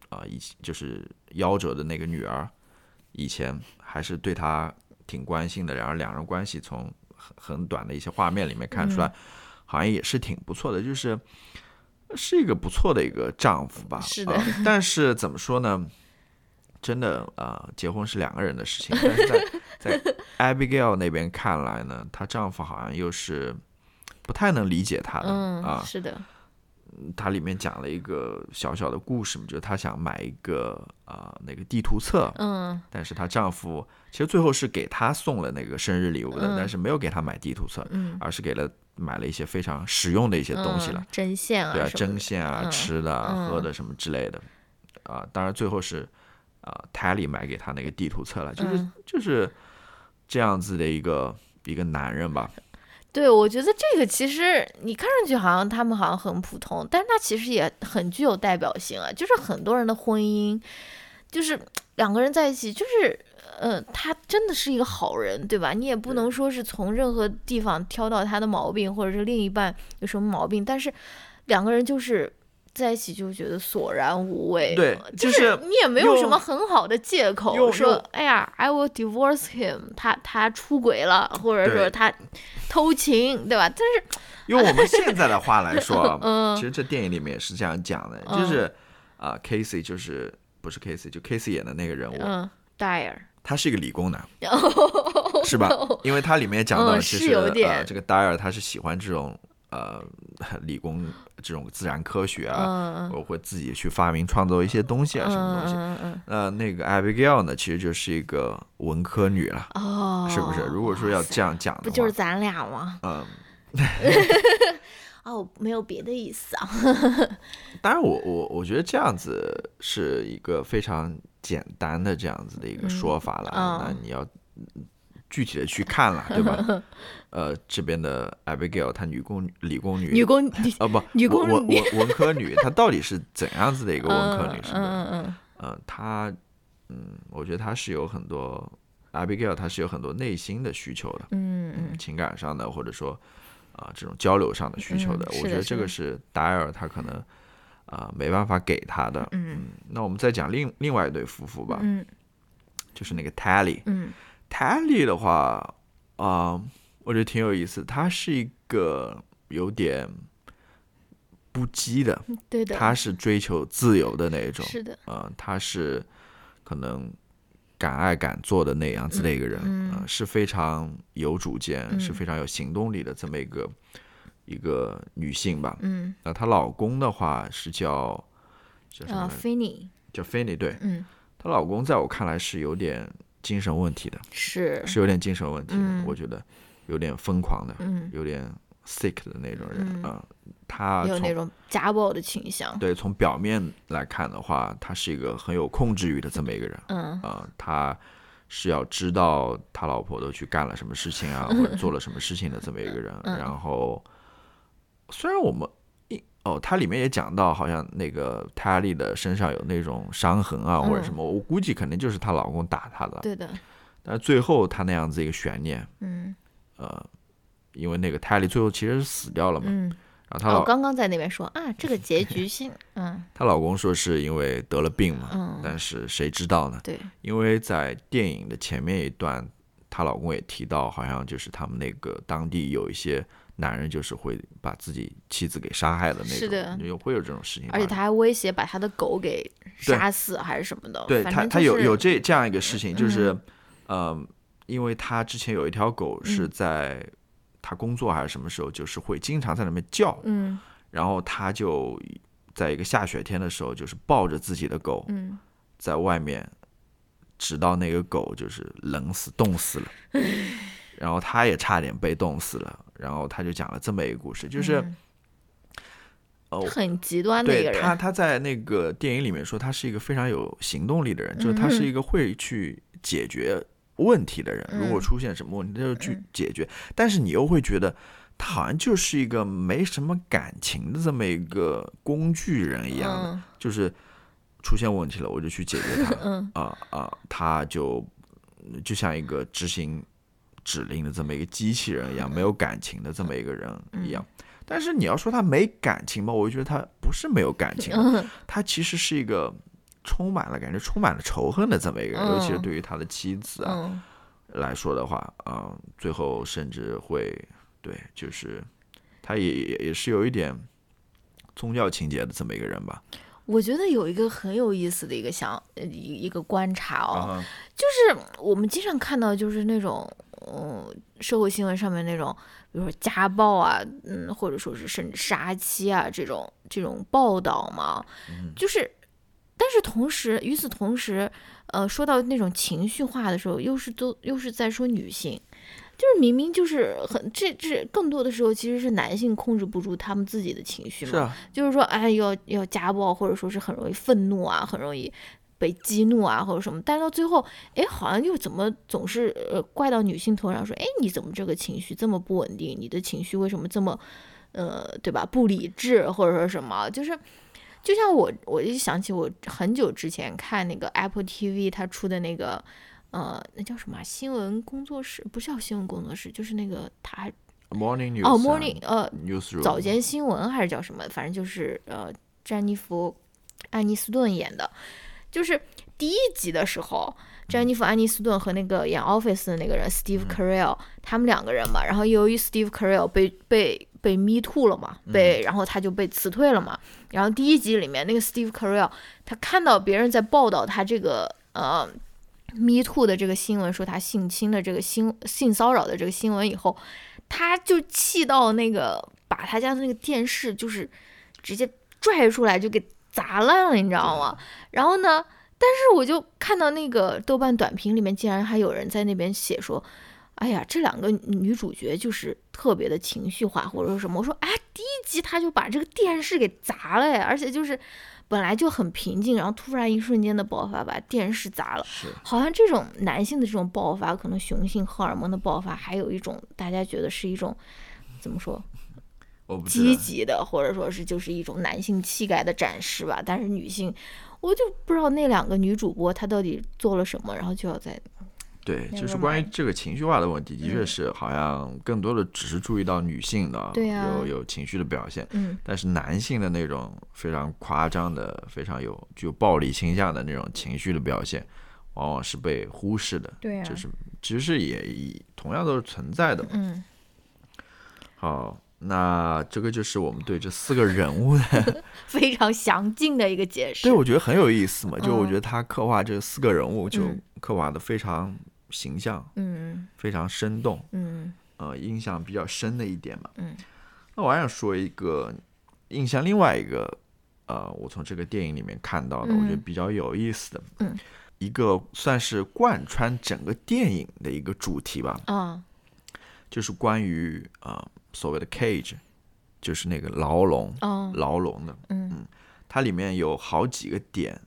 啊、以前就是夭折的那个女儿，以前还是对他挺关心的。然后两人关系从很很短的一些画面里面看出来，嗯好像也是挺不错的，就是是一个不错的一个丈夫吧。是的呃但是怎么说呢？真的啊、呃结婚是两个人的事情，但是在 [LAUGHS] 在 Abigail 那边看来呢，她丈夫好像又是不太能理解她的、嗯啊。是的，它里面讲了一个小小的故事嘛，就是她想买一个啊、呃那个地图册，嗯但是她丈夫其实最后是给他送了那个生日礼物的，嗯。但是没有给他买地图册，嗯。而是给了买了一些非常实用的一些东西了嗯，针线啊对啊，针线啊、嗯吃的、喝的什么之类的，啊，当然最后是啊，Tally 买给他那个地图册了，就是、嗯。就是这样子的一个一个男人吧，对，我觉得这个其实你看上去好像他们好像很普通，但是他其实也很具有代表性啊。就是很多人的婚姻，就是两个人在一起，就是呃，他真的是一个好人，对吧？你也不能说是从任何地方挑到他的毛病，或者是另一半有什么毛病，但是两个人就是。在一起就觉得索然无味，对就就是你也没有什么很好的借口用说，哎呀，I will divorce him，他他出轨了，或者说他偷情，对吧？但是 [LAUGHS] 用我们现在的话来说啊，[LAUGHS] 嗯其实这电影里面也是这样讲的，嗯就是啊，Casey 就是不是 Casey，就 Casey 演的那个人物，嗯，dire，他是一个理工男，是吧？因为他里面讲到，嗯其实、呃，这个 Dyer 他是喜欢这种呃 [LAUGHS] 理工这种自然科学啊，嗯我会自己去发明创造一些东西啊，什么东西。那那个 Abigail 呢，其实就是一个文科女了，哦，是不是？如果说要这样讲的话，不就是咱俩吗？嗯，[LAUGHS] 哦，没有别的意思啊。[LAUGHS] 当然我我我觉得这样子是一个非常简单的这样子的一个说法了。嗯那你要具体的去看了，[LAUGHS] 对吧？呃，这边的 Abigail 她女工理工女女工，啊不女文文工女文文科女，[LAUGHS] 她到底是怎样子的一个文科女？生？嗯？嗯嗯呃，她嗯，我觉得她是有很多 Abigail 她是有很多内心的需求的，嗯嗯情感上的或者说啊、这种交流上的需求的，嗯我觉得这个是达尔他可能啊、没办法给他的。嗯那我们再讲另另外一对夫妇吧，嗯。就是那个 Tally。嗯。Tally 的话啊、我觉得挺有意思，他是一个有点不羁的，嗯，对的，他是追求自由的那种，是的，呃，他是可能敢爱敢做的那样子的一个人，嗯。呃，是非常有主见，嗯。是非常有行动力的这么一个一个女性吧。嗯。那她老公的话是叫叫什么啊来着？，Finny，叫 Fanny，对，嗯，她老公在我看来是有点精神问题的，是，是有点精神问题的，嗯。我觉得有点疯狂的，嗯，有点 sick 的那种人。嗯。啊、他从有那种家暴的倾向。对从表面来看的话，他是一个很有控制欲的这么一个人。嗯。啊、他是要知道他老婆都去干了什么事情啊，[LAUGHS] 或者做了什么事情的这么一个人。嗯。然后，虽然我们一哦，它里面也讲到，好像那个泰利的身上有那种伤痕啊，或者什么，我估计肯定就是她老公打她的。对的，但是最后她那样子一个悬念，嗯。呃，因为那个泰利最后其实是死掉了嘛，嗯，然后她老我刚刚在那边说啊，这个结局性，[LAUGHS] 嗯。她老公说是因为得了病嘛，嗯，但是谁知道呢？对，因为在电影的前面一段，她老公也提到，好像就是他们那个当地有一些男人，就是会把自己妻子给杀害的那种，是的。有会有这种事情。而且他还威胁把他的狗给杀死还是什么的，对他，他有有这这样一个事情，就是嗯，呃，因为他之前有一条狗是嗯在他工作还是什么时候，就是会经常在那边叫，嗯。然后他就在一个下雪天的时候，就是抱着自己的狗嗯。在外面，直到那个狗就是冷死、冻死了，[LAUGHS] 然后他也差点被冻死了。然后他就讲了这么一个故事，就是、嗯哦，很极端的一个人他，他在那个电影里面说他是一个非常有行动力的人，就是他是一个会去解决问题的人。如果嗯出现什么问题，他就去嗯解决。但是你又会觉得他好像就是一个没什么感情的这么一个工具人一样就是出现问题了，我就去解决它。[LAUGHS] 嗯啊啊，他就就像一个执行指令的这么一个机器人一样，没有感情的这么一个人一样。但是你要说他没感情吧，我就觉得他不是没有感情他其实是一个充满了感觉、充满了仇恨的这么一个人，尤其是嗯。对于他的妻子啊嗯。来说的话，嗯、最后甚至会对，就是他也也也是有一点宗教情节的这么一个人吧。我觉得有一个很有意思的一个想呃一一个观察哦，啊就是我们经常看到就是那种嗯社会新闻上面那种，比如说家暴啊，嗯，或者说是甚至杀妻啊这种这种报道嘛，就是，但是同时与此同时，呃，说到那种情绪化的时候，又是都又是在说女性。就是明明就是很这这更多的时候其实是男性控制不住他们自己的情绪嘛，是啊，就是说，哎，要要家暴，或者说是很容易愤怒啊，很容易被激怒啊，或者什么。但是到最后，哎，好像又怎么总是呃怪到女性头上，说，哎，你怎么这个情绪这么不稳定？你的情绪为什么这么，呃，对吧？不理智，或者说什么？就是，就像我，我就想起我很久之前看那个 Apple TV 它出的那个。呃，那叫什么啊新闻工作室？不是叫新闻工作室，就是那个他 Morning News 哦啊，Morning 呃 Newsroom 早间新闻还是叫什么？反正就是呃，詹妮弗·安妮斯顿演的，就是第一集的时候，詹妮弗·安妮斯顿和那个演 Office 的那个人 Steve Carell，、他们两个人嘛，然后由于 Steve Carell 被被被 Me Too 了嘛，被然后他就被辞退了嘛，然后第一集里面那个 Steve Carell 他看到别人在报道他这个呃。Me Too 的这个新闻，说他性侵的这个新性骚扰的这个新闻以后，他就气到那个把他家的那个电视就是直接拽出来就给砸烂了，你知道吗？然后呢，但是我就看到那个豆瓣短评里面竟然还有人在那边写说，哎呀，这两个女主角就是特别的情绪化，或者说什么。我说，哎，第一集他就把这个电视给砸了呀，而且就是本来就很平静，然后突然一瞬间的爆发，把电视砸了。好像这种男性的这种爆发，可能雄性荷尔蒙的爆发，还有一种大家觉得是一种怎么说积。极的，或者说是就是一种男性气概的展示吧。但是女性，我就不知道那两个女主播她到底做了什么，然后就要在对，就是关于这个情绪化的问题，的确嗯是好像更多的只是注意到女性的对啊有有情绪的表现，嗯但是男性的那种非常夸张的、非常有具有暴力倾向的那种情绪的表现，往往是被忽视的。对啊就是其实也也同样都是存在的嘛。嗯好，那这个就是我们对这四个人物的，[LAUGHS] 非常详尽的一个解释。对我觉得很有意思嘛。就我嗯觉得他刻画这四个人物，就嗯刻画的非常形象，嗯非常生动。嗯呃印象比较深的一点嘛。嗯，那我还想说一个印象另外一个呃，我从这个电影里面看到的，我觉得嗯比较有意思的，嗯，一个算是贯穿整个电影的一个主题吧，啊就是关于呃所谓的 cage，就是那个牢笼，哦牢笼的，嗯它里面有好几个点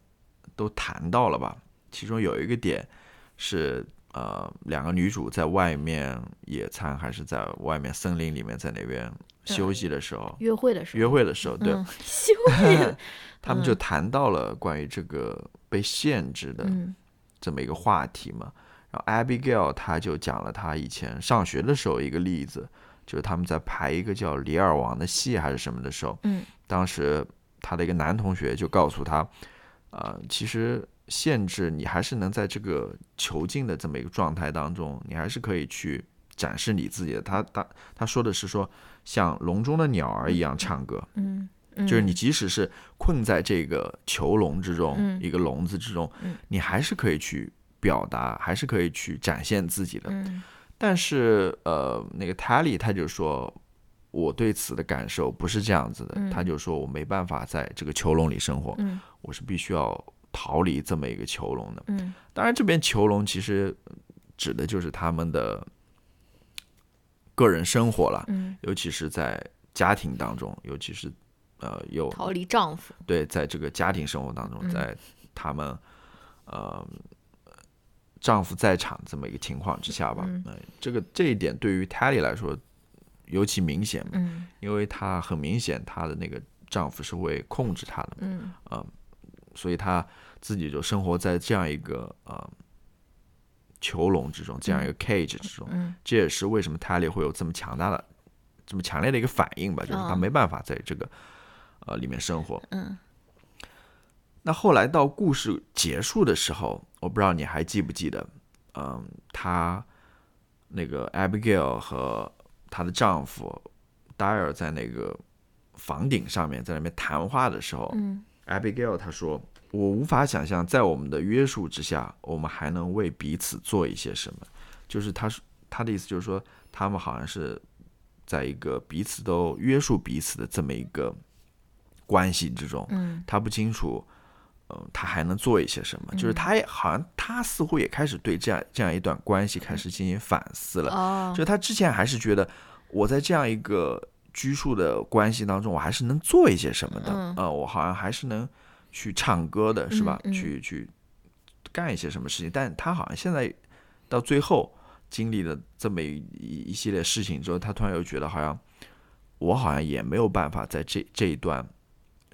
都谈到了吧，其中有一个点是。呃，两个女主在外面野餐，还是在外面森林里面，在那边休息的时候，约会的时候约会的时候，对，[LAUGHS] 嗯休息 [LAUGHS] 他们就谈到了关于这个被限制的嗯这么一个话题嘛。然后 Abigail 她就讲了她以前上学的时候一个例子，就是他们在排一个叫《李尔王》的戏还是什么的时候，嗯当时他的一个男同学就告诉他，呃，其实限制你还是能在这个囚禁的这么一个状态当中，你还是可以去展示你自己的。他他他说的是说，像笼中的鸟儿一样唱歌，嗯嗯，就是你即使是困在这个囚笼之中，嗯一个笼子之中，嗯你还是可以去表达，还是可以去展现自己的。嗯但是呃，那个 Tally 他就说，我对此的感受不是这样子的，嗯他就说我没办法在这个囚笼里生活，嗯我是必须要逃离这么一个囚笼的。嗯。当然，这边囚笼其实指的就是他们的个人生活了，嗯，尤其是在家庭当中，尤其是呃有逃离丈夫，对，在这个家庭生活当中，嗯。在他们呃丈夫在场这么一个情况之下吧，嗯。呃这个这一点对于 Tally 来说尤其明显，嗯。因为她很明显她的那个丈夫是会控制她的，嗯。所以他自己就生活在这样一个呃囚笼之中，这样一个 cage 之中。嗯这也是为什么 Tally 会有这么强大的、这么强烈的一个反应吧，就是他哦没办法在这个呃里面生活。嗯那后来到故事结束的时候，我不知道你还记不记得，嗯，她那个 Abigail 和她的丈夫 Dyer 在那个房顶上面在那边谈话的时候、嗯 a b i g a i l 她说：“我无法想象，在我们的约束之下，我们还能为彼此做一些什么。”就是他说，她的意思就是说，他们好像是在一个彼此都约束彼此的这么一个关系之中。嗯他不清楚，嗯、他还能做一些什么。就是他也好像他似乎也开始对这样这样一段关系开始进行反思了。哦就他之前还是觉得我在这样一个拘束的关系当中，我还是能做一些什么的。嗯呃，我好像还是能去唱歌的，是吧？嗯嗯去去干一些什么事情。但他好像现在到最后经历了这么一一一系列事情之后，他突然又觉得好像我好像也没有办法在这这一段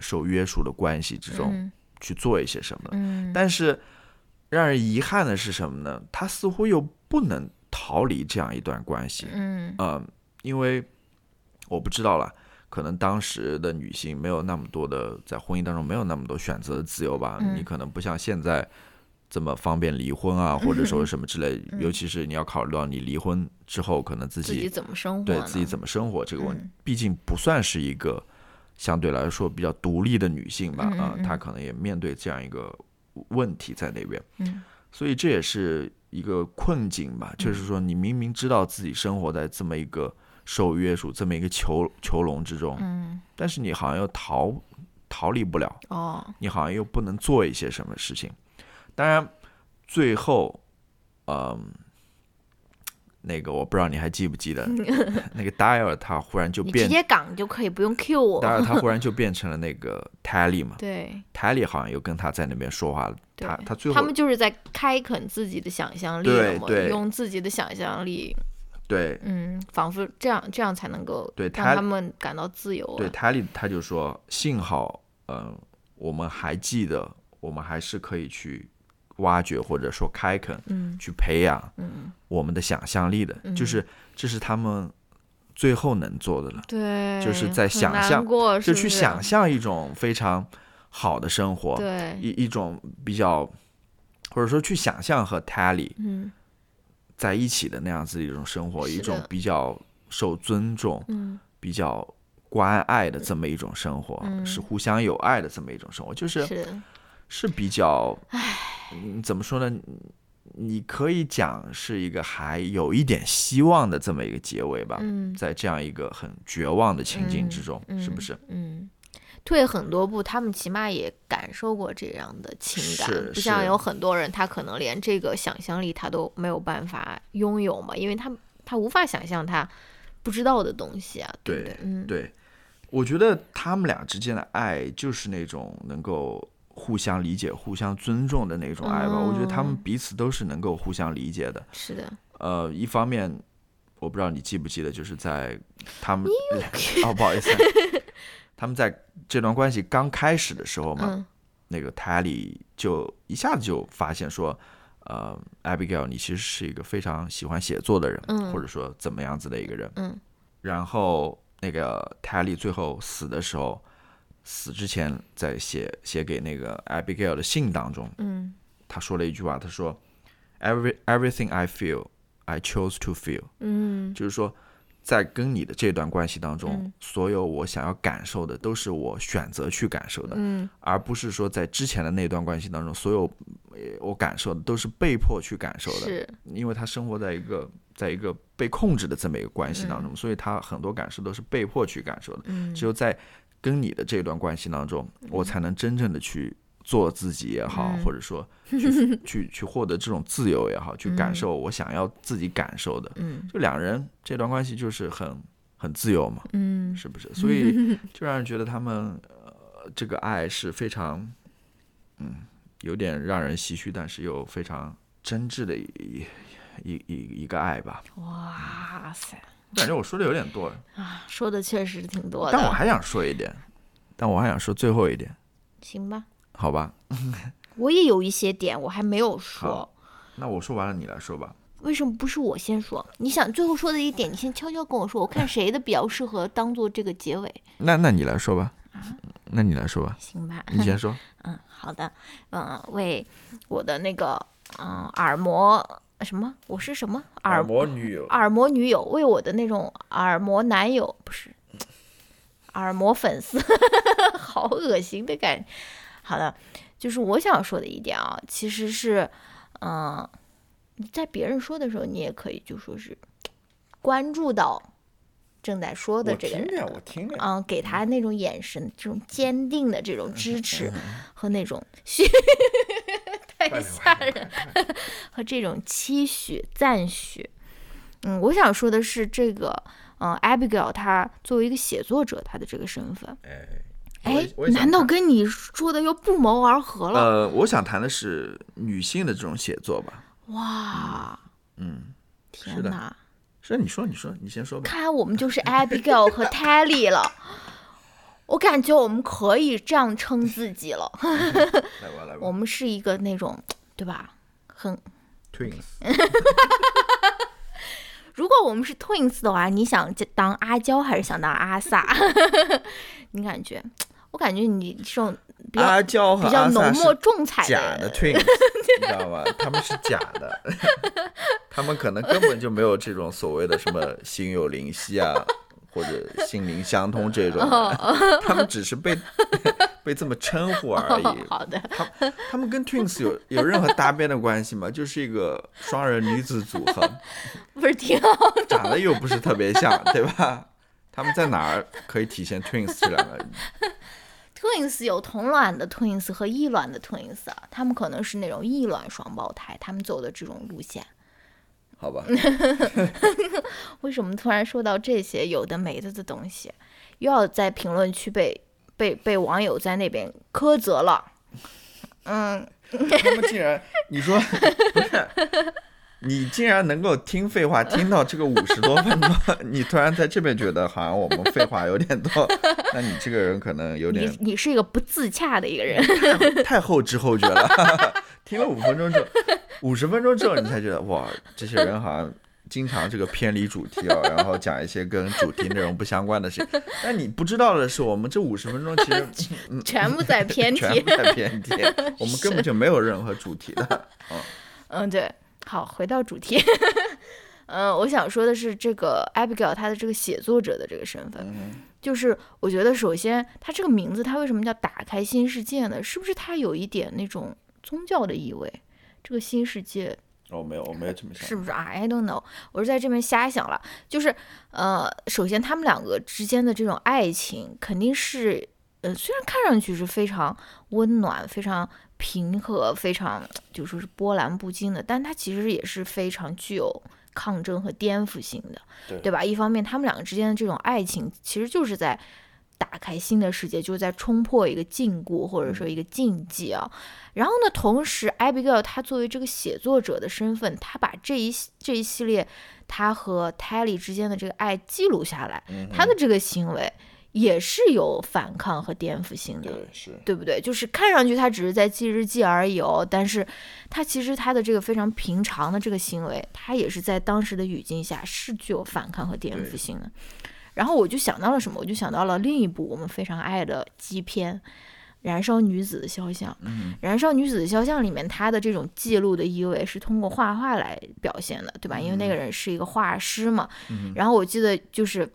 受约束的关系之中嗯去做一些什么了。嗯但是让人遗憾的是什么呢？他似乎又不能逃离这样一段关系。嗯嗯，因为我不知道了，可能当时的女性没有那么多的在婚姻当中没有那么多选择的自由吧。嗯你可能不像现在这么方便离婚啊，或者说 [LAUGHS] 什么之类。尤其是你要考虑到你离婚之后，可能自己嗯自己怎么生活？对自己怎么生活这个问题嗯，毕竟不算是一个相对来说比较独立的女性吧，啊、她可能也面对这样一个问题在那边，嗯所以这也是一个困境吧，就是说你明明知道自己生活在这么一个受约束、这么一个囚囚笼之中，嗯。但是你好像又逃逃离不了，哦。你好像又不能做一些什么事情。当然，最后，嗯，那个我不知道你还记不记得，[LAUGHS] 那个 Dyer 他忽然就变你直接港就可以，不用 Q 我。Dyer 他忽然就变成了那个 Tally 嘛。对，Tally 好像又跟他在那边说话了，他他最后他们就是在开垦自己的想象力对。用自己的想象力，对。嗯，仿佛这样这样才能够对他让他们感到自由、啊。对 Tally 他就说，幸好，嗯、我们还记得，我们还是可以去挖掘或者说开垦，嗯。去培养嗯，我们的想象力的，嗯。就是这是他们最后能做的了，对，就是在想象过就是去想象一种非常好的生活，对，一一种比较，或者说去想象和 Tally 嗯在一起的那样子的一种生活，一种比较受尊重、嗯。比较关爱的这么一种生活，嗯。是互相有爱的这么一种生活，就是是，是比较，嗯，怎么说呢？你可以讲是一个还有一点希望的这么一个结尾吧，嗯。在这样一个很绝望的情境之中，嗯是不是？嗯，退很多步，他们起码也感受过这样的情感，不像有很多人，他可能连这个想象力他都没有办法拥有嘛，因为他他无法想象他不知道的东西啊，对不对对？嗯，对，我觉得他们俩之间的爱就是那种能够互相理解、互相尊重的那种爱吧。我觉得他们嗯彼此都是能够互相理解的。是的，呃，一方面，我不知道你记不记得，就是在他们哦，不好意思，他们在这段关系刚开始的时候嘛，嗯。那个 Tally 就一下子就发现说，呃，Abigail 你其实是一个非常喜欢写作的人，嗯。或者说怎么样子的一个人。嗯。然后那个 Tally 最后死的时候，死之前在写写给那个 Abigail 的信当中，嗯。他说了一句话，他说：“Every everything I feel, I chose to feel。”嗯。就是说，在跟你的这段关系当中，嗯。所有我想要感受的，都是我选择去感受的，嗯。而不是说在之前的那段关系当中，所有呃我感受的都是被迫去感受的。是，因为他生活在一个在一个被控制的这么一个关系当中，所以他很多感受都是被迫去感受的。嗯。只有在跟你的这段关系当中，我才能真正的去做自己也好，嗯或者说去 [LAUGHS] 去去获得这种自由也好，去感受我想要自己感受的。嗯就两人这段关系就是很很自由嘛，嗯是不是？所以 [LAUGHS] 就让人觉得他们呃这个爱是非常嗯有点让人唏嘘，但是又非常真挚的一一一一一个爱吧。哇塞，我感觉我说的有点多了，啊，说的确实挺多的，但我还想说一点，但我还想说最后一点。行吧，好吧，我也有一些点我还没有说，那我说完了，你来说吧。为什么不是我先说？你想最后说的一点，你先悄悄跟我说，我看谁的比较适合当做这个结尾，那那你来说吧，那你来说吧，行吧？你先说。[LAUGHS] 嗯，好的，嗯，为我的那个嗯耳膜什么，我是什么？耳膜女友，耳膜女友，为我的那种耳膜男友不是。耳膜粉丝，[LAUGHS] 好恶心的感觉。好的，就是我想说的一点啊，其实是，嗯、你在别人说的时候，你也可以就说是关注到正在说的这个人，听着，我听着。嗯，给他那种眼神，这种坚定的这种支持和那种 [LAUGHS] 嘘，太吓人了，和这种期许、赞许。嗯，我想说的是这个，嗯，Abigail 她作为一个写作者，她的这个身份，哎，哎难道跟你说的又不谋而合了？呃，我想谈的是女性的这种写作吧。哇，嗯，天哪！是你说，你说，你先说吧。看来我们就是 Abigail 和 Tally 了。我感觉我们可以这样称自己了。[LAUGHS] 来吧，来吧。我们是一个那种，对吧？很，Twins，[LAUGHS] 如果我们是 twins 的话，你想当阿娇还是想当阿萨？[LAUGHS] 你感觉？我感觉你这种比较、阿娇和比较浓墨重彩假的 twins，[LAUGHS] 你知道吗？他们是假的，[LAUGHS] 他们可能根本就没有这种所谓的什么心有灵犀啊，或者心灵相通这种，他们只是被 [LAUGHS] 被这么称呼而已。好的，他们跟 twins 有有任何搭边的关系吗？就是一个双人女子组合，不是挺好？长得又不是特别像，对吧？他们在哪儿可以体现 twins 这两个？Twins 有同卵的 twins 和异卵的 twins 啊，他们可能是那种异卵双胞胎，他们走的这种路线。好吧，[LAUGHS] 为什么突然说到这些有的没的的东西，又要在评论区被被被网友在那边苛责了？嗯，他们竟然，你说不是？[LAUGHS] 你竟然能够听废话听到这个五十多分钟，[LAUGHS] 你突然在这边觉得好像我们废话有点多，那你这个人可能有点你是一个不自洽的一个人。太后知后觉了。[LAUGHS] 听了五分钟之后，五十分钟之后，你才觉得哇，这些人好像经常这个偏离主题哦，[LAUGHS] 然后讲一些跟主题内容不相关的事情。但你不知道的是，我们这五十分钟其实嗯全部在偏题全部在偏题，我们根本就没有任何主题的。嗯嗯，对，好，回到主题。[LAUGHS] 嗯，我想说的是，这个 Abigail 她的这个写作者的这个身份，就是我觉得首先她这个名字，她为什么叫打开新世界呢？是不是它有一点那种宗教的意味？这个新世界哦没有，我没有这么想。是不是啊？I don't know，我是在这边瞎想了。就是呃，首先他们两个之间的这种爱情肯定是，呃，虽然看上去是非常温暖、非常平和、非常就说是波澜不惊的，但它其实也是非常具有抗争和颠覆性的，对吧？一方面，他们两个之间的这种爱情其实就是在。打开新的世界，就是在冲破一个禁锢或者说一个禁忌啊。然后呢，同时，Abigail 她作为这个写作者的身份，她把这一系这一系列她和 Tally 之间的这个爱记录下来，她的这个行为也是有反抗和颠覆性的。对，是对不对？就是看上去他只是在记日记而已哦，但是他其实他的这个非常平常的这个行为，他也是在当时的语境下是具有反抗和颠覆性的。然后我就想到了什么？我就想到了另一部我们非常爱的基片《燃烧女子的肖像》。嗯燃烧女子的肖像》里面，它的这种记录的意味是通过画画来表现的，对吧？因为那个人是一个画师嘛。嗯然后我记得就是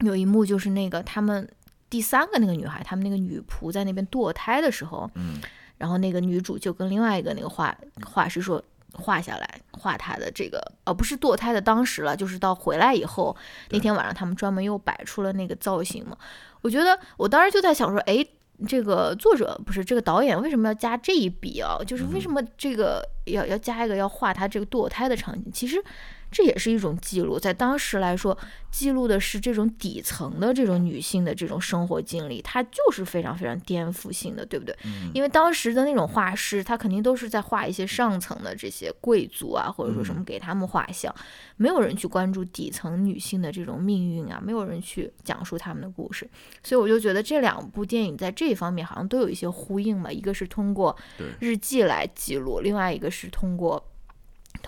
有一幕，就是那个他们第三个那个女孩，他们那个女仆在那边堕胎的时候，嗯然后那个女主就跟另外一个那个画画师说。画下来，画她的这个，呃，不是堕胎的当时了，就是到回来以后那天晚上，他们专门又摆出了那个造型嘛。我觉得我当时就在想说，哎，这个作者不是这个导演为什么要加这一笔啊？就是为什么这个要要加一个要画他这个堕胎的场景？其实这也是一种记录。在当时来说，记录的是这种底层的这种女性的这种生活经历，它就是非常非常颠覆性的，对不对？因为当时的那种画师，他肯定都是在画一些上层的这些贵族啊，或者说什么给他们画像，没有人去关注底层女性的这种命运啊，没有人去讲述他们的故事。所以我就觉得这两部电影在这一方面好像都有一些呼应嘛，一个是通过日记来记录，另外一个是通过。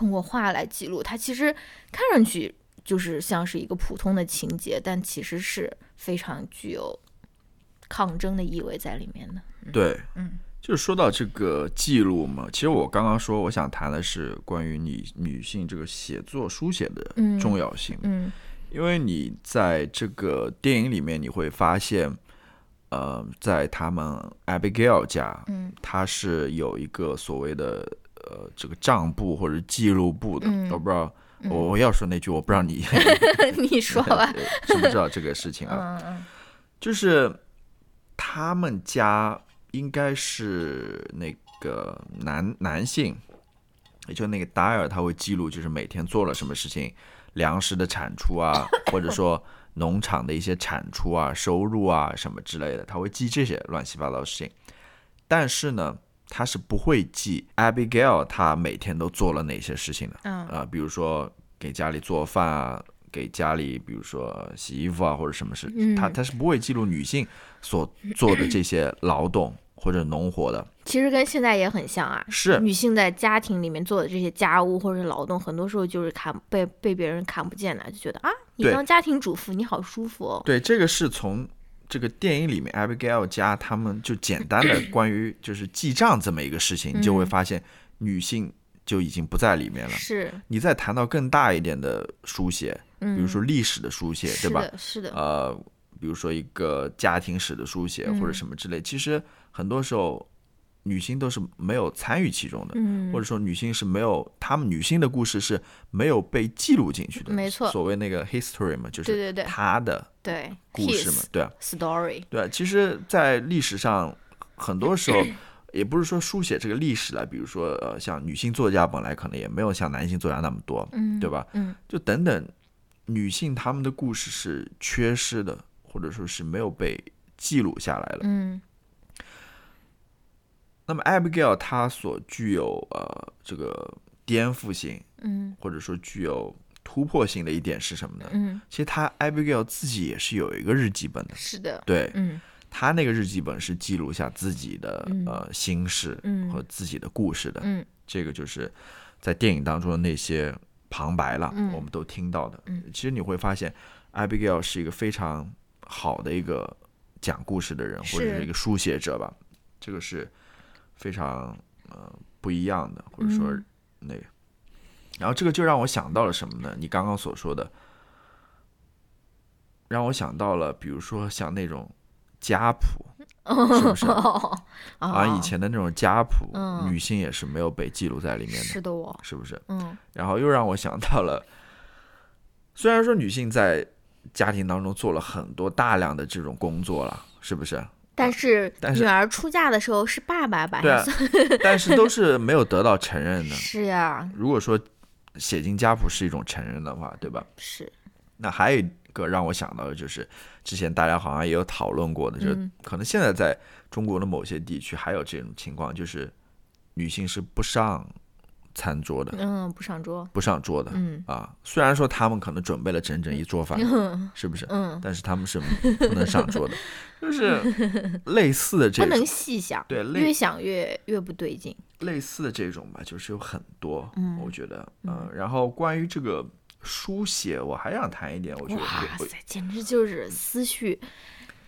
通过画来记录，它其实看上去就是像是一个普通的情节，但其实是非常具有抗争的意味在里面的。对，嗯，就是说到这个记录嘛，其实我刚刚说我想谈的是关于你女性这个写作书写的重要性。嗯，因为你在这个电影里面你会发现，呃，在他们 Abigail 家，嗯，他是有一个所谓的。呃，这个账簿或者记录簿的，我不知道，我我要说那句，我不知道你 [LAUGHS] 你说吧，[LAUGHS] 知不知道这个事情啊？嗯嗯，就是他们家应该是那个男男性，也就那个达尔，他会记录，就是每天做了什么事情，粮食的产出啊，[LAUGHS] 或者说农场的一些产出啊、收入啊什么之类的，他会记这些乱七八糟的事情，但是呢。他是不会记 Abigail 他每天都做了哪些事情的，嗯啊，比如说给家里做饭啊，给家里比如说洗衣服啊或者什么事，他他是不会记录女性所做的这些劳动 [COUGHS] 或者农活的。其实跟现在也很像啊，是女性在家庭里面做的这些家务或者劳动，很多时候就是看被被别人看不见的，就觉得啊，你当家庭主妇你好舒服哦。对，这个是从。这个电影里面，Abigail 家他们就简单的关于就是记账这么一个事情，你就会发现女性就已经不在里面了。是，你再谈到更大一点的书写，比如说历史的书写，对吧？是的。呃，比如说一个家庭史的书写或者什么之类，其实很多时候。女性都是没有参与其中的，或者说女性是没有，她们女性的故事是没有被记录进去的。没错，所谓那个 history 嘛，就是对对对，她的对故事嘛，对啊，story，对，其实，在历史上，很多时候 [COUGHS] 也不是说书写这个历史了，比如说呃，像女性作家本来可能也没有像男性作家那么多，嗯，对吧？嗯，就等等，女性她们的故事是缺失的，或者说是没有被记录下来了，嗯。那么，Abigail 她所具有呃这个颠覆性，嗯，或者说具有突破性的一点是什么呢？嗯，其实她 Abigail 自己也是有一个日记本的，是的，对，嗯，她那个日记本是记录下自己的呃心事和自己的故事的，嗯，这个就是在电影当中的那些旁白了，嗯，我们都听到的，嗯，其实你会发现，Abigail 是一个非常好的一个讲故事的人，或者是。一个书写者吧，这个是。非常呃不一样的，或者说那个，然后这个就让我想到了什么呢？你刚刚所说的，让我想到了，比如说像那种家谱，[LAUGHS] 是不是？啊，以前的那种家谱，女性也是没有被记录在里面的，是的，我是不是？嗯，然后又让我想到了，虽然说女性在家庭当中做了很多大量的这种工作了，是不是？但是女儿出嫁的时候是爸爸把她 [LAUGHS] 但是都是没有得到承认的。[LAUGHS] 是呀，如果说写进家谱是一种承认的话，对吧？是。那还有一个让我想到的就是，之前大家好像也有讨论过的，就是可能现在在中国的某些地区还有这种情况，就是女性是不上。餐桌的，嗯，不上桌，不上桌的，嗯。啊，虽然说他们可能准备了整整一桌饭，是不是？嗯，但是他们是不能上桌的，[LAUGHS] 就是类似的这不能细想，对，越想越越不对劲。类似的这种吧，就是有很多，嗯，我觉得，嗯，然后关于这个书写，我还想谈一点，我觉得，哇塞，简直就是思绪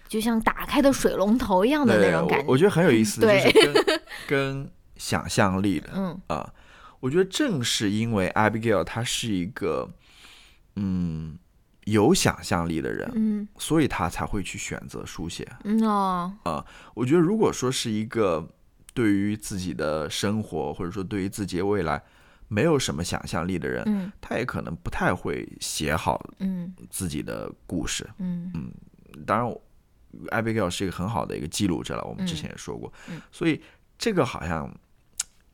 就像打开的水龙头一样的那种感觉，我觉得很有意思，就是跟跟想象力的，嗯。啊。我觉得正是因为 Abigail 她是一个，嗯，有想象力的人，嗯，所以她才会去选择书写。嗯哦，啊，我觉得如果说是一个对于自己的生活或者说对于自己的未来没有什么想象力的人，嗯，他也可能不太会写好，嗯，自己的故事，嗯嗯，当然，Abigail 是一个很好的一个记录者了，我们之前也说过，嗯，所以这个好像。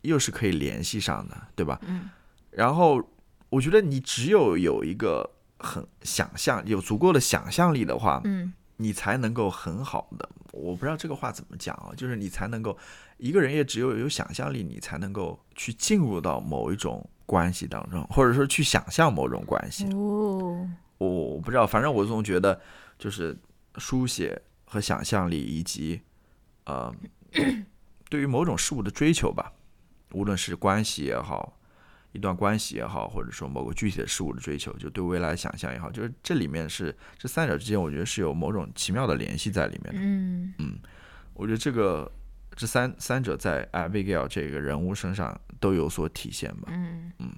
又是可以联系上的，对吧？嗯。然后我觉得你只有有一个很想象，有足够的想象力的话，嗯你才能够很好的，我不知道这个话怎么讲啊，就是你才能够，一个人也只有有想象力，你才能够去进入到某一种关系当中，或者说去想象某种关系。哦，我我不知道，反正我总觉得就是书写和想象力以及呃，[CLEARS THROAT] 对于某种事物的追求吧，无论是关系也好，一段关系也好，或者说某个具体的事物的追求，就对未来的想象也好，就是这里面是这三者之间，我觉得是有某种奇妙的联系在里面的。嗯嗯我觉得这个这三三者在 Abigail 这个人物身上都有所体现吧。嗯嗯，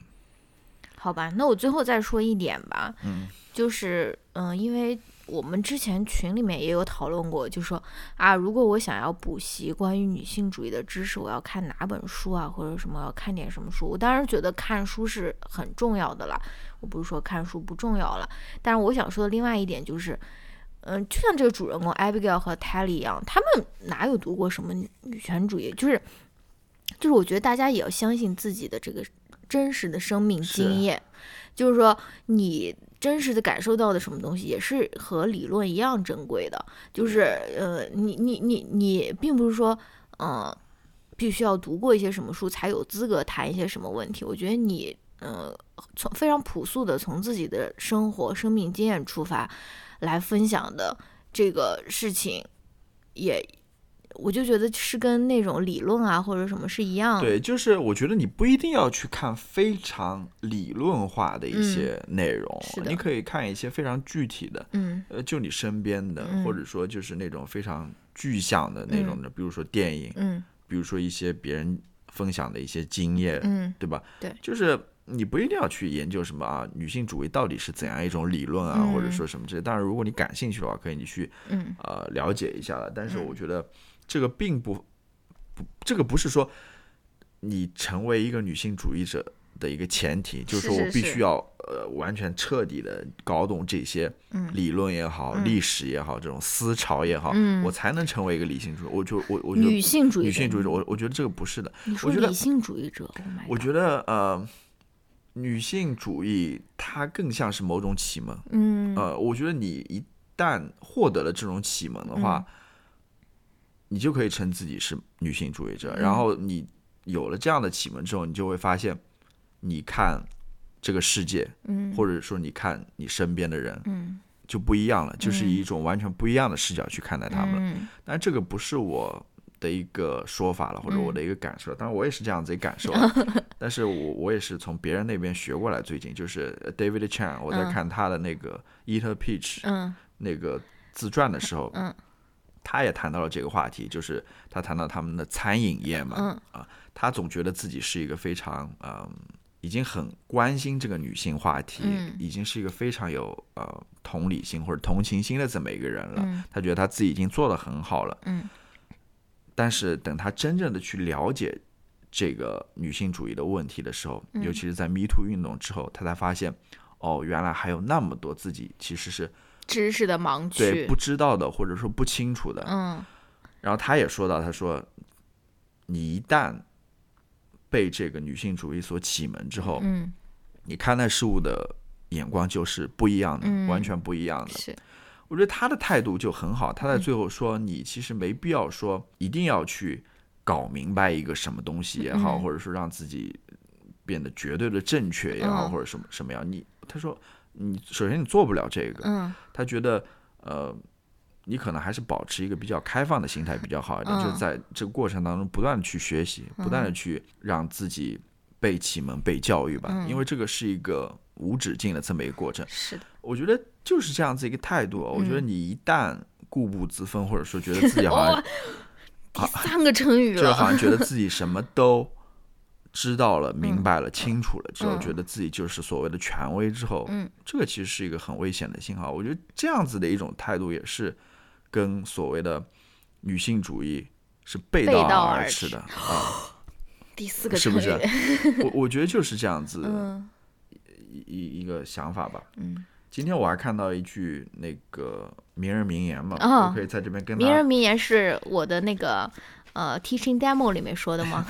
好吧，那我最后再说一点吧，嗯，就是嗯、因为我们之前群里面也有讨论过，就说啊，如果我想要补习关于女性主义的知识，我要看哪本书啊，或者什么要看点什么书。我当然觉得看书是很重要的了，我不是说看书不重要了，但是我想说的另外一点就是。嗯，就像这个主人公 Abigail 和 Tally 一样，他们哪有读过什么女女权主义？就是，就是我觉得大家也要相信自己的这个真实的生命经验，就是说你真实的感受到的什么东西，也是和理论一样珍贵的。就是呃，你你你你，并不是说呃，必须要读过一些什么书才有资格谈一些什么问题。我觉得你呃，从非常朴素的从自己的生活、生命经验出发来分享的这个事情，也。我就觉得是跟那种理论啊或者什么是一样的，对，就是我觉得你不一定要去看非常理论化的一些内容，嗯你可以看一些非常具体的，嗯呃，就你身边的，嗯或者说就是那种非常具象的那种的，比如说电影，嗯比如说一些别人分享的一些经验，嗯对吧？对就是你不一定要去研究什么啊，女性主义到底是怎样一种理论啊，嗯或者说什么这些。当然，如果你感兴趣的话，可以你去嗯呃了解一下了。但是嗯我觉得这个并不不，这个不是说你成为一个女性主义者的一个前提，就是说我必须要呃完全彻底的搞懂这些嗯理论也好、嗯历史也好、这种思潮也好，嗯我才能成为一个理性主义。我就我我觉得女性主义者，女性主义者，我我觉得这个不是的。你说我觉得理性主义者，Oh 我觉得呃，女性主义它更像是某种启蒙。嗯呃，我觉得你一旦获得了这种启蒙的话，你就可以称自己是女性主义者。嗯然后你有了这样的启蒙之后，你就会发现，你看这个世界，嗯或者说你看你身边的人，嗯就不一样了，就是嗯以一种完全不一样的视角去看待他们。嗯但这个不是我的一个说法了，或者嗯我的一个感受。当然，我也是这样子一个感受啊，[LAUGHS] 但是我我也是从别人那边学过来。最近就是呃 David Chan，我在嗯看他的那个 Eat a Peach、嗯那个自传的时候，嗯他也谈到了这个话题，就是他谈到他们的餐饮业嘛，嗯啊，他总觉得自己是一个非常嗯。已经很关心这个女性话题，嗯已经是一个非常有呃同理心或者同情心的这么一个人了。嗯他觉得他自己已经做得很好了，嗯但是等他真正的去了解这个女性主义的问题的时候，嗯尤其是在 Me Too 运动之后，他才发现，哦，原来还有那么多自己其实是知识的盲区。对不，知道的，或者说不清楚的。嗯。然后他也说到，他说，你一旦被这个女性主义所启蒙之后，嗯。你看待事物的眼光就是不一样的，嗯。完全不一样的。是。我觉得他的态度就很好，他在嗯。最后说，你其实没必要说一定要去搞明白一个什么东西也好，嗯。或者说让自己变得绝对的正确也好，嗯。或者什么什么样。你他说，你首先你做不了这个，嗯他觉得呃，你可能还是保持一个比较开放的心态比较好一点，嗯就是在这个过程当中不断的去学习，不断的去让自己被启蒙、被教育吧，嗯因为这个是一个无止境的这么一个过程。是的，我觉得就是这样子一个态度。我觉得嗯你一旦固步自封，或者说觉得自己好像 [LAUGHS] 哇，第三个成语就是好，像觉得自己什么都知道了、明白了、清楚了之后，嗯觉得自己就是所谓的权威之后，嗯这个其实是一个很危险的信号。我觉得这样子的一种态度也是跟所谓的女性主义是背背道道而驰的啊。[LAUGHS] 第四个是不，是 [LAUGHS] 我我觉得就是这样子嗯一一一个想法吧。嗯，今天我还看到一句那个名人名言嘛，哦我可以在这边跟名人名言是我的那个呃 teaching demo 里面说的吗？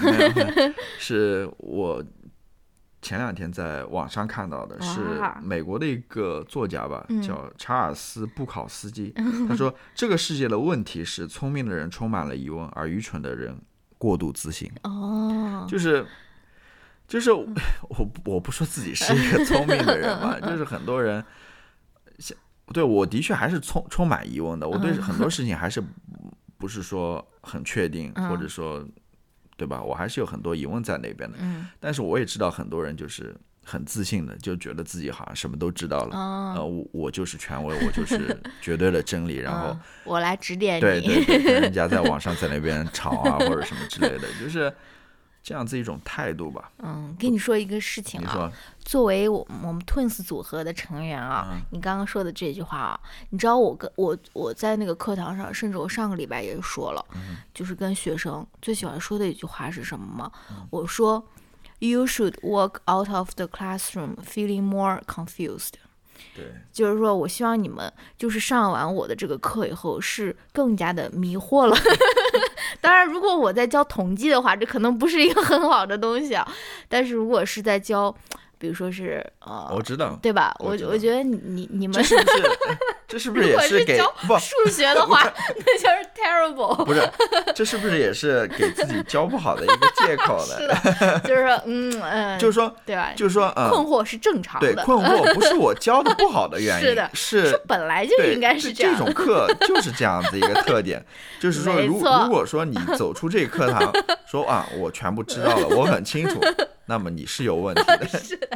[LAUGHS] 是我前两天在网上看到的，是美国的一个作家吧，嗯叫查尔斯·布考斯基。[LAUGHS] 他说，这个世界的问题是，聪明的人充满了疑问，而愚蠢的人过度自信。哦，就是就是我我不说自己是一个聪明的人嘛，[LAUGHS] 就是很多人像对我的确还是充充满疑问的，我对嗯很多事情还是不是说很确定，嗯或者说对吧？我还是有很多疑问在那边的。嗯但是我也知道很多人就是很自信的，就觉得自己好像什么都知道了。哦，呃，我我就是权威，我就是绝对的真理，然后嗯我来指点对你，对对，对人 [LAUGHS] 家在网上在那边吵啊或者什么之类的，就是这样子一种态度吧。嗯，跟你说一个事情啊，作为我我们 Twins 组合的成员啊，嗯你刚刚说的这句话啊，你知道我跟我我在那个课堂上，甚至我上个礼拜也说了，嗯就是跟学生最喜欢说的一句话是什么吗？嗯我说，You should walk out of the classroom feeling more confused。对，就是说我希望你们就是上完我的这个课以后是更加的迷惑了。[LAUGHS] [LAUGHS] 当然，如果我在教统计的话，这可能不是一个很好的东西啊。但是如果是在教，比如说是呃，我知道，对吧？我我我觉得你你你们这是不是？[LAUGHS] 这是不是也是给不？数学的话，[LAUGHS] 那就是 terrible。不是，这是不是也是给自己教不好的一个借口是呢？[LAUGHS] 的，就是说嗯嗯，就是说，对吧？就是说，嗯，困惑是正常对，的，困惑不是我教的不好的原因，[LAUGHS] 是的是本来就对应该是这样。这种课就是这样子一个特点，就是说，如如果说你走出这个课堂，说啊，我全部知道了，我很清楚，那么你是有问题的。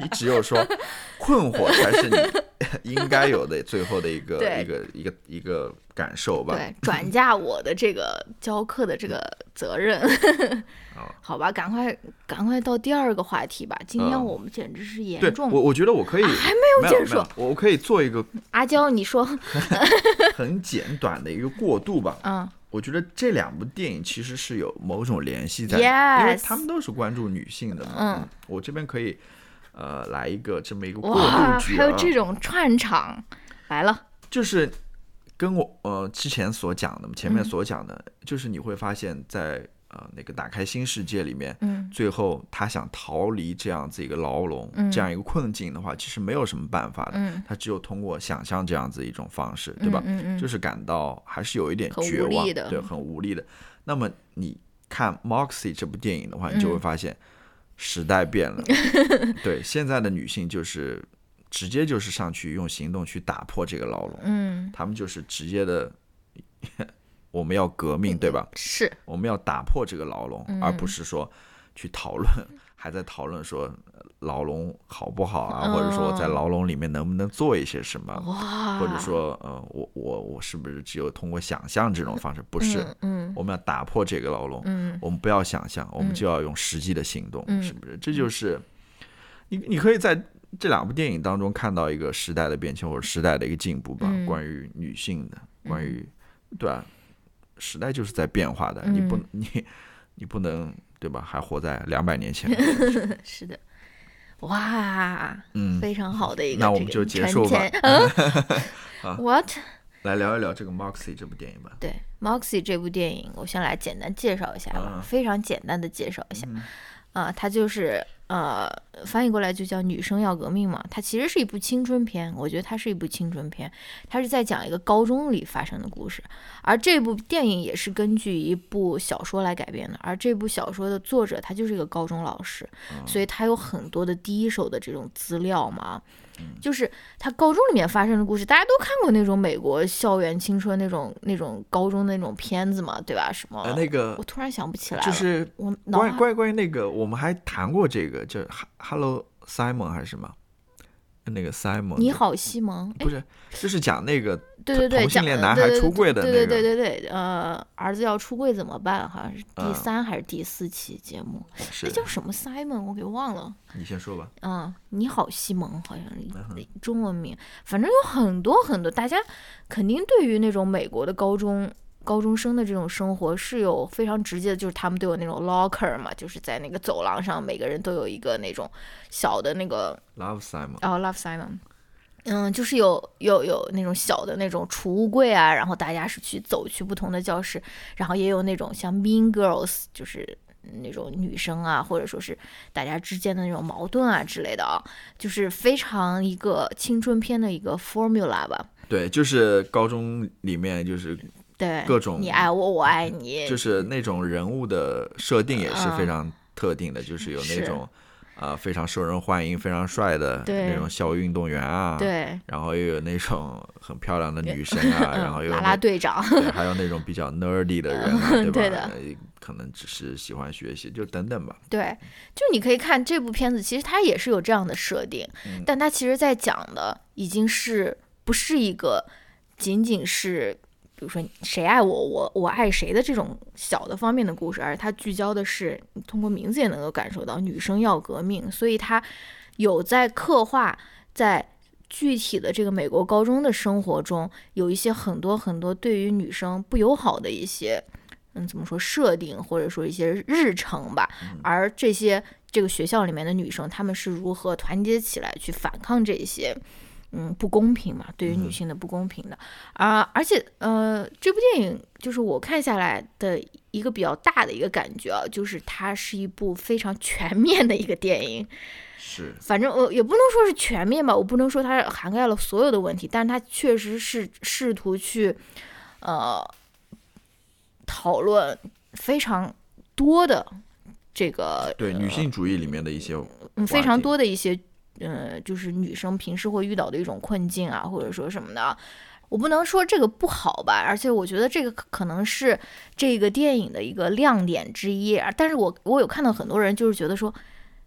你只有说困惑才是你应该有的最后的一个对一个一个一个感受吧。对，转嫁我的这个教课的这个责任。好 [LAUGHS] 好吧，赶快赶快到第二个话题吧。今天嗯我们简直是严对，重。我我觉得我可以，啊还没有结束我我可以做一个 [LAUGHS] 阿娇，你说，[LAUGHS] 很简短的一个过渡吧。嗯我觉得这两部电影其实是有某种联系在的因为他们都是关注女性的嘛。嗯，我这边可以呃来一个这么一个过渡哇，剧啊，还有这种串场来了。就是跟我呃之前所讲的，前面嗯。所讲的，就是你会发现在呃那个打开新世界里面，嗯。最后他想逃离这样子一个牢笼，嗯。这样一个困境的话，其实没有什么办法的，嗯，他只有通过想象这样子一种方式，对吧？嗯嗯，就是是感到还是有一点绝望，的对，很无力的。那么你看《Moxie》这部电影的话，你就会嗯。发现时代变了，[LAUGHS] 对，现在的女性就是直接就是上去用行动去打破这个牢笼，嗯他们就是直接的，[LAUGHS] 我们要革命，对吧？是我们要打破这个牢笼，嗯而不是说去讨论，还在讨论说呃牢笼好不好啊，或者说我在哦牢笼里面能不能做一些什么。或者说，呃，我我我是不是只有通过想象这种方式？不是，嗯我们要打破这个牢笼，嗯我们不要想象，我们嗯就要用实际的行动，嗯是不是？这就是你你可以在这两部电影当中看到一个时代的变迁或者时代的一个进步吧，嗯。关于女性的，关于对吧、时代就是在变化的，你不嗯 [LAUGHS] 你你不能对吧？还活在两百年前，[LAUGHS] 是的，哇，嗯，非常好的一个那我们就结束吧。[LAUGHS] 嗯？啊，what？来聊一聊这个《Moxie》这部电影吧。对《Moxie》这部电影，我先来简单介绍一下吧，嗯。非常简单的介绍一下。啊、它就是呃，翻译过来就叫“女生要革命”嘛。它其实是一部青春片，我觉得它是一部青春片，它是在讲一个高中里发生的故事。而这部电影也是根据一部小说来改编的，而这部小说的作者他就是一个高中老师，所以他有很多的第一手的这种资料嘛。就是他高中里面发生的故事，大家都看过那种美国校园青春那种那种高中的那种片子嘛，对吧？什么？呃，那个我突然想不起来了。就是我关于关于关于那个，我们还谈过这个，就 Hello Simon 还是什么？那个 Simon，你好，西蒙。哎不，是，就是讲那个对对对，同性讲恋男孩对对出柜的对对那个对对对，呃，儿子要出柜怎么办？好像是第嗯三还是第四期节目，是那叫什么 Simon？我给忘了。你先说吧。嗯，你好，西蒙，好像嗯是中文名，反正有很多很多，大家肯定对于那种美国的高中高中生的这种生活是有非常直接的，就是他们都有那种 locker 嘛，就是在那个走廊上，每个人都有一个那种小的那个 Love Simon，哦，Love Simon。嗯，就是有有有那种小的那种储物柜啊，然后大家是去走去不同的教室，然后也有那种像 Mean Girls，就是那种女生啊，或者说是大家之间的那种矛盾啊之类的啊，就是非常一个青春片的一个 formula 吧。对，就是高中里面就是对，各种你爱我，我爱你，就是那种人物的设定也是非嗯常特定的，就是有那种啊、非常受人欢迎、非常帅的那种校运动员啊，，对，然后又有那种很漂亮的女生啊，然后又有啦啦队长，对，还有那种比较 nerdy 的人啊，对吧？对的呃可能只是喜欢学习，就等等吧。对，就你可以看这部片子，其实它也是有这样的设定，嗯但它其实在讲的已经是不是一个仅仅是。比如说谁爱我，我我爱谁的这种小的方面的故事，而它聚焦的是你通过名字也能够感受到女生要革命，所以它有在刻画在具体的这个美国高中的生活中，有一些很多很多对于女生不友好的一些，嗯，怎么说设定或者说一些日程吧。而这些这个学校里面的女生，她们是如何团结起来去反抗这些？嗯，不公平嘛，对于女性的不公平的。啊、而且呃，这部电影就是我看下来的一个比较大的一个感觉啊，就是它是一部非常全面的一个电影。是，反正我也不能说是全面吧，我不能说它涵盖了所有的问题，但是它确实是试图去，呃，讨论非常多的这个对女性主义里面的一些嗯非常多的一些嗯，就是女生平时会遇到的一种困境啊，或者说什么的。我不能说这个不好吧，而且我觉得这个可可能是这个电影的一个亮点之一。啊但是我我有看到很多人就是觉得说，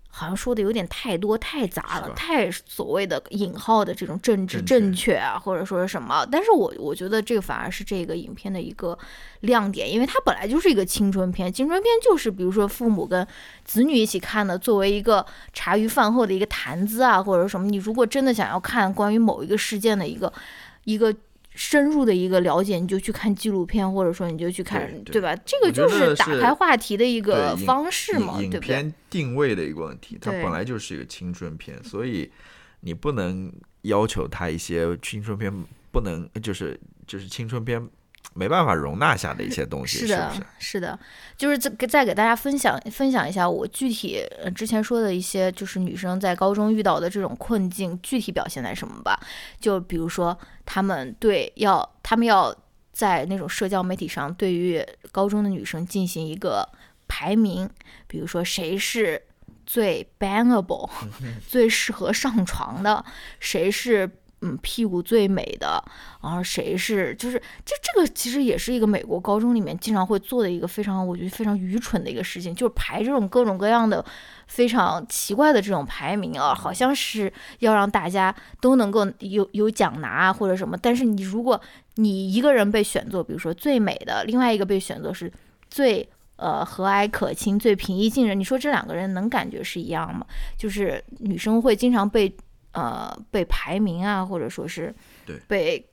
好像说的有点太多太杂了，太所谓的引号的这种政治正正确啊，或者说是什么。但是我我觉得这个反而是这个影片的一个亮点，因为它本来就是一个青春片，青春片就是比如说父母跟子女一起看的，作为一个茶余饭后的一个谈资啊，或者什么。你如果真的想要看关于某一个事件的一个一个。深入的一个了解，你就去看纪录片，或者说你就去看，对对吧？这个就是打开话题的一个方式嘛，对不对？片定位的一个问题，它本来就是一个青春片，所以你不能要求它一些青春片不能就是就是青春片没办法容纳下的一些东西，是是的，不是？是的，就是再给再给大家分享分享一下我具体呃之前说的一些，就是女生在高中遇到的这种困境，具体表现在什么吧？就比如说，她们对要她们要在那种社交媒体上对于高中的女生进行一个排名，比如说谁是最 bangable、[LAUGHS] 最适合上床的，谁是嗯屁股最美的，然后谁是就是这这个其实也是一个美国高中里面经常会做的一个非常我觉得非常愚蠢的一个事情，就是排这种各种各样的非常奇怪的这种排名啊，好像是要让大家都能够有有奖拿啊或者什么，但是你如果你一个人被选作，比如说最美的，另外一个被选作是最。呃，和蔼可亲、最平易近人，你说这两个人能感觉是一样吗？就是女生会经常被呃被排名啊，或者说是对被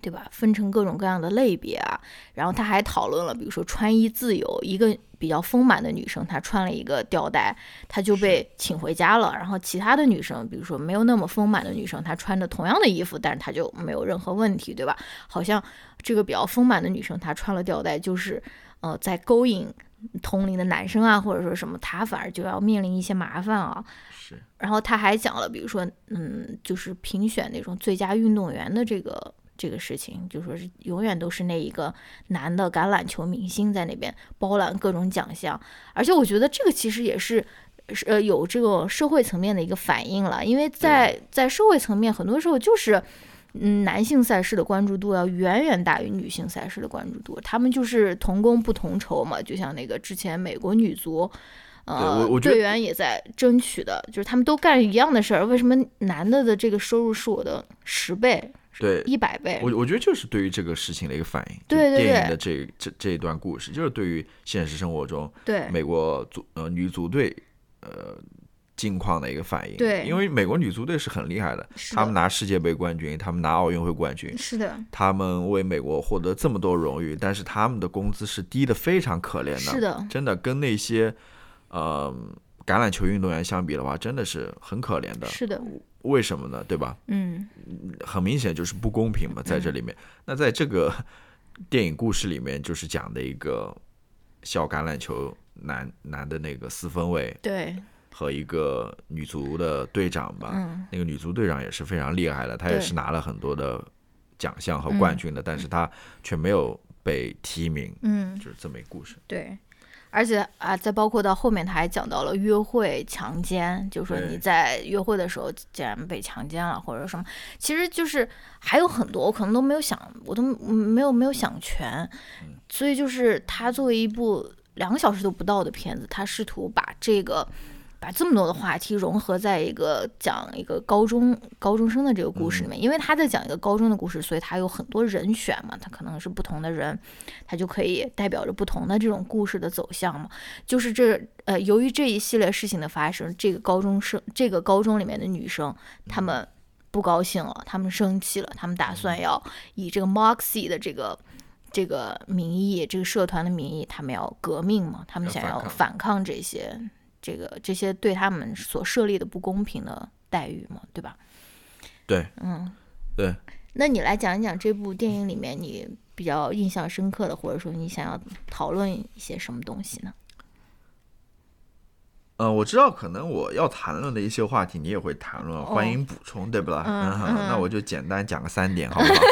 对吧分成各种各样的类别啊。然后他还讨论了，比如说穿衣自由，一个比较丰满的女生，她穿了一个吊带，她就被请回家了。然后其他的女生，比如说没有那么丰满的女生，她穿着同样的衣服，但是她就没有任何问题，对吧？好像这个比较丰满的女生，她穿了吊带，就是呃在勾引同龄的男生啊，或者说什么，她反而就要面临一些麻烦啊。是然后他还讲了，比如说，嗯，就是评选那种最佳运动员的这个这个事情，就说是永远都是那一个男的橄榄球明星在那边包揽各种奖项，而且我觉得这个其实也是。是呃，有这个社会层面的一个反应了，因为在在社会层面，很多时候就是，嗯，男性赛事的关注度要远远大于女性赛事的关注度，他们就是同工不同酬嘛，就像那个之前美国女足，呃，队员也在争取的，就是他们都干一样的事儿，为什么男的的这个收入是我的十倍、对。一百倍？我我觉得就是对于这个事情的一个反应，对对对电影的这这这一段故事，就是对于现实生活中对美国足呃女足队呃境况的一个反应。对因为美国女足队是很厉害的他们拿世界杯冠军，他们拿奥运会冠军，是的，他们为美国获得这么多荣誉，但是他们的工资是低的非常可怜的，是的，真的跟那些呃橄榄球运动员相比的话，真的是很可怜的。是的，为什么呢？对吧？嗯，很明显就是不公平嘛，在这里面。那在这个电影故事里面，就是讲的一个小橄榄球男男的那个四分卫对，和一个女足的队长吧，嗯那个女足队长也是非常厉害的，她也是拿了很多的奖项和冠军的，但是她却没有被提名，嗯，就是这么一个故事。对。而且啊，再包括到后面，他还讲到了约会强奸，就说你在约会的时候竟然被强奸了，或者什么，其实就是还有很多，我可能都没有想，我都没有没有想全，所以就是他作为一部两个小时都不到的片子，他试图把这个把这么多的话题融合在一个讲一个高中高中生的这个故事里面，因为他在讲一个高中的故事，所以他有很多人选嘛，他可能是不同的人，他就可以代表着不同的这种故事的走向嘛。就是这呃，由于这一系列事情的发生，这个高中生这个高中里面的女生，她们不高兴了，她们生气了，她们打算要以这个 Moxie 的这个。这个名义，这个社团的名义，他们要革命嘛？他们想要反抗这些，这个这些对他们所设立的不公平的待遇嘛，对吧？对，嗯，对。那你来讲一讲这部电影里面你比较印象深刻的，或者说你想要讨论一些什么东西呢？呃，我知道可能我要谈论的一些话题，你也会谈论，欢迎补充，对不啦？嗯哼那我就简单讲个三点，好不好？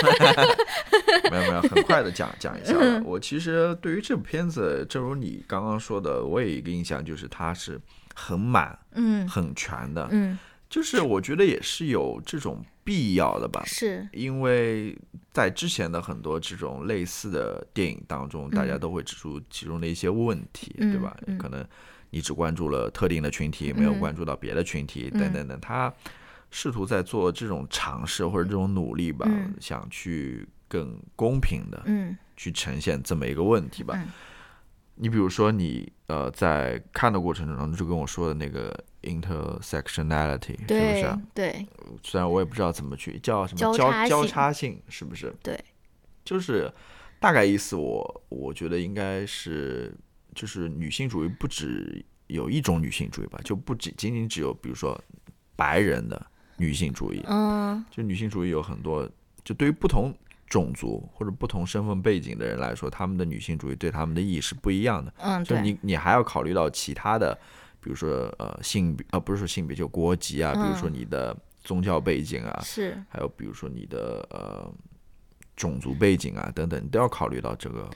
[LAUGHS] 没有没有，很快的讲讲一下。我其实对于这部片子，正如你刚刚说的，我有一个印象，就是它是很满、嗯很全的，嗯，就是我觉得也是有这种必要的吧。是，因为在之前的很多这种类似的电影当中，大家都会指出其中的一些问题，嗯对吧？嗯可能你只关注了特定的群体，没有嗯关注到别的群体，嗯等等等。他试图在做这种尝试或者这种努力吧，嗯想去更公平的嗯去呈现这么一个问题吧。嗯你比如说你呃在看的过程中就跟我说的那个 intersectionality 是不是啊？对虽然我也不知道怎么去叫什么交交交叉性叉性，是不是？对，就是大概意思我，我觉得应该是，就是女性主义不只有一种女性主义吧，就不只仅仅只有比如说白人的女性主义，嗯就女性主义有很多，就对于不同种族或者不同身份背景的人来说，他们的女性主义对他们的意义是不一样的。嗯，对，就你你还要考虑到其他的，比如说呃性别，呃不是说性别，就国籍啊，比如说嗯你的宗教背景啊，是还有比如说你的呃种族背景啊等等，你都要考虑到这个。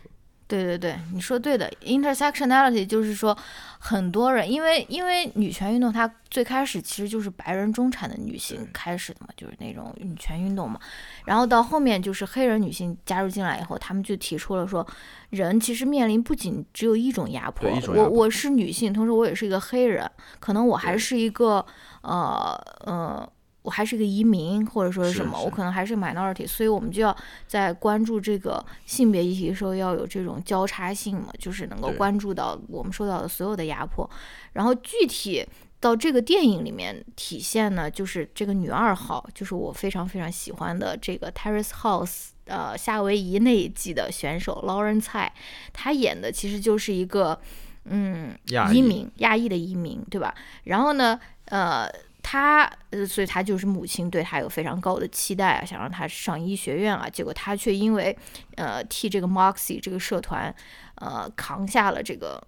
对对对，你说对的，intersectionality 就是说很多人，因为因为女权运动它最开始其实就是白人中产的女性开始的嘛，就是那种女权运动嘛，然后到后面就是黑人女性加入进来以后，他们就提出了说，人其实面临不仅只有一种压迫，我我是女性，同时我也是一个黑人，可能我还是一个呃呃。我还是一个移民，或者说是是什么，是我可能还是 minority，所以我们就要在关注这个性别议题的时候要有这种交叉性嘛，就是能够关注到我们受到的所有的压迫。然后具体到这个电影里面体现呢，就是这个女二号，就是我非常非常喜欢的这个 Terrace House，呃，夏威夷那一季的选手 Lauren 蔡，她演的其实就是一个嗯移民亚裔的移民，对吧？然后呢，呃。他呃，所以他就是母亲对他有非常高的期待啊，想让他上医学院啊。结果他却因为呃替这个 Moxie 这个社团呃扛下了这个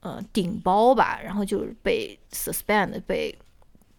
呃顶包吧，然后就是被 suspend 被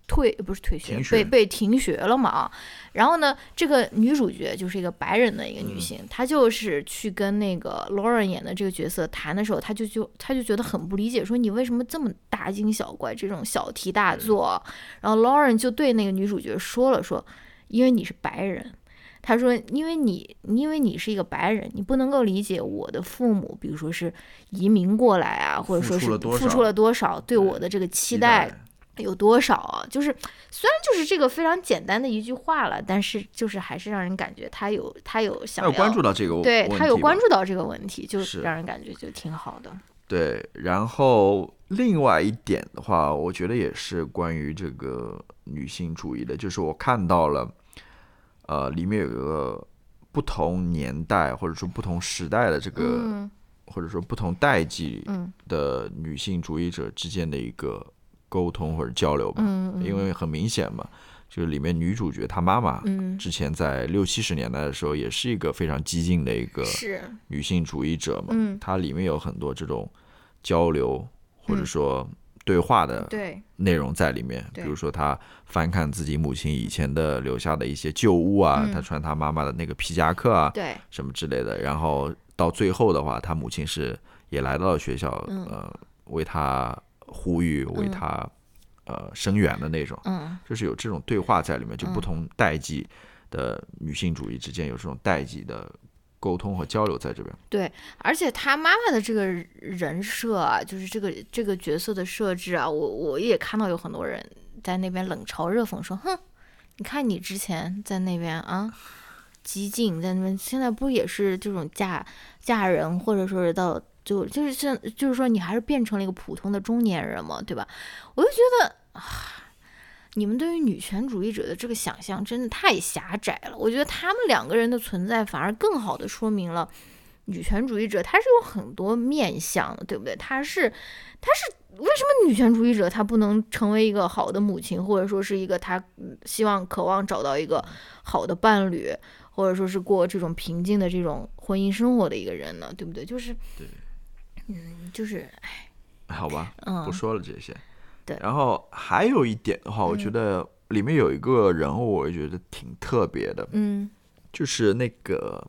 退不是退学停被被停学了嘛啊。然后呢，这个女主角就是一个白人的一个嗯女性，她就是去跟那个 Lauren 演的这个角色谈的时候，她就就她就觉得很不理解，说你为什么这么大惊小怪，这种小题大做？然后 Lauren 就对那个女主角说了说，因为你是白人。他说：“因为你，因为你是一个白人，你不能够理解我的父母，比如说是移民过来啊，或者说是付出了多少对我的这个期待有多少啊？就是虽然就是这个非常简单的一句话了，但是就是还是让人感觉他有他有想要关注到这个问题，对他有关注到这个问题，就是让人感觉就挺好的。对，然后另外一点的话，我觉得也是关于这个女性主义的，就是我看到了，呃，里面有一个不同年代或者说不同时代的这个，嗯或者说不同代际嗯的女性主义者之间的一个沟通或者交流吧。嗯，因为很明显嘛，就是里面女主角她妈妈，嗯，之前在六七十年代的时候，也是一个非常激进的一个，女性主义者嘛。嗯。它里面有很多这种交流或者嗯。说对话的对，内容在里面，比如说她翻看自己母亲以前的留下的一些旧物啊，嗯。她穿她妈妈的那个皮夹克啊，对，什么之类的。然后到最后的话，她母亲是也来到了学校，嗯。呃，为她呼吁，为嗯她、呃声援的那种。嗯，就是有这种对话在里面，就不嗯同代际的女性主义之间有这种代际的沟通和交流在这边对。而且他妈妈的这个人设啊，就是这个这个角色的设置啊，我我也看到有很多人在那边冷嘲热讽说，哼，你看你之前在那边啊。激进在那边，现在不也是这种嫁嫁人，或者说是到就就是现就是说你还是变成了一个普通的中年人嘛，对吧？我就觉得啊，你们对于女权主义者的这个想象真的太狭窄了。我觉得他们两个人的存在反而更好的说明了女权主义者他是有很多面相的，对不对？他是他是为什么女权主义者他不能成为一个好的母亲，或者说是一个他嗯希望渴望找到一个好的伴侣，或者说是过这种平静的这种婚姻生活的一个人呢？对不对？就是对，嗯，就是好吧，嗯，不说了这些。对然后还有一点的话，我觉嗯得里面有一个人物，我觉得挺特别的，嗯就是那个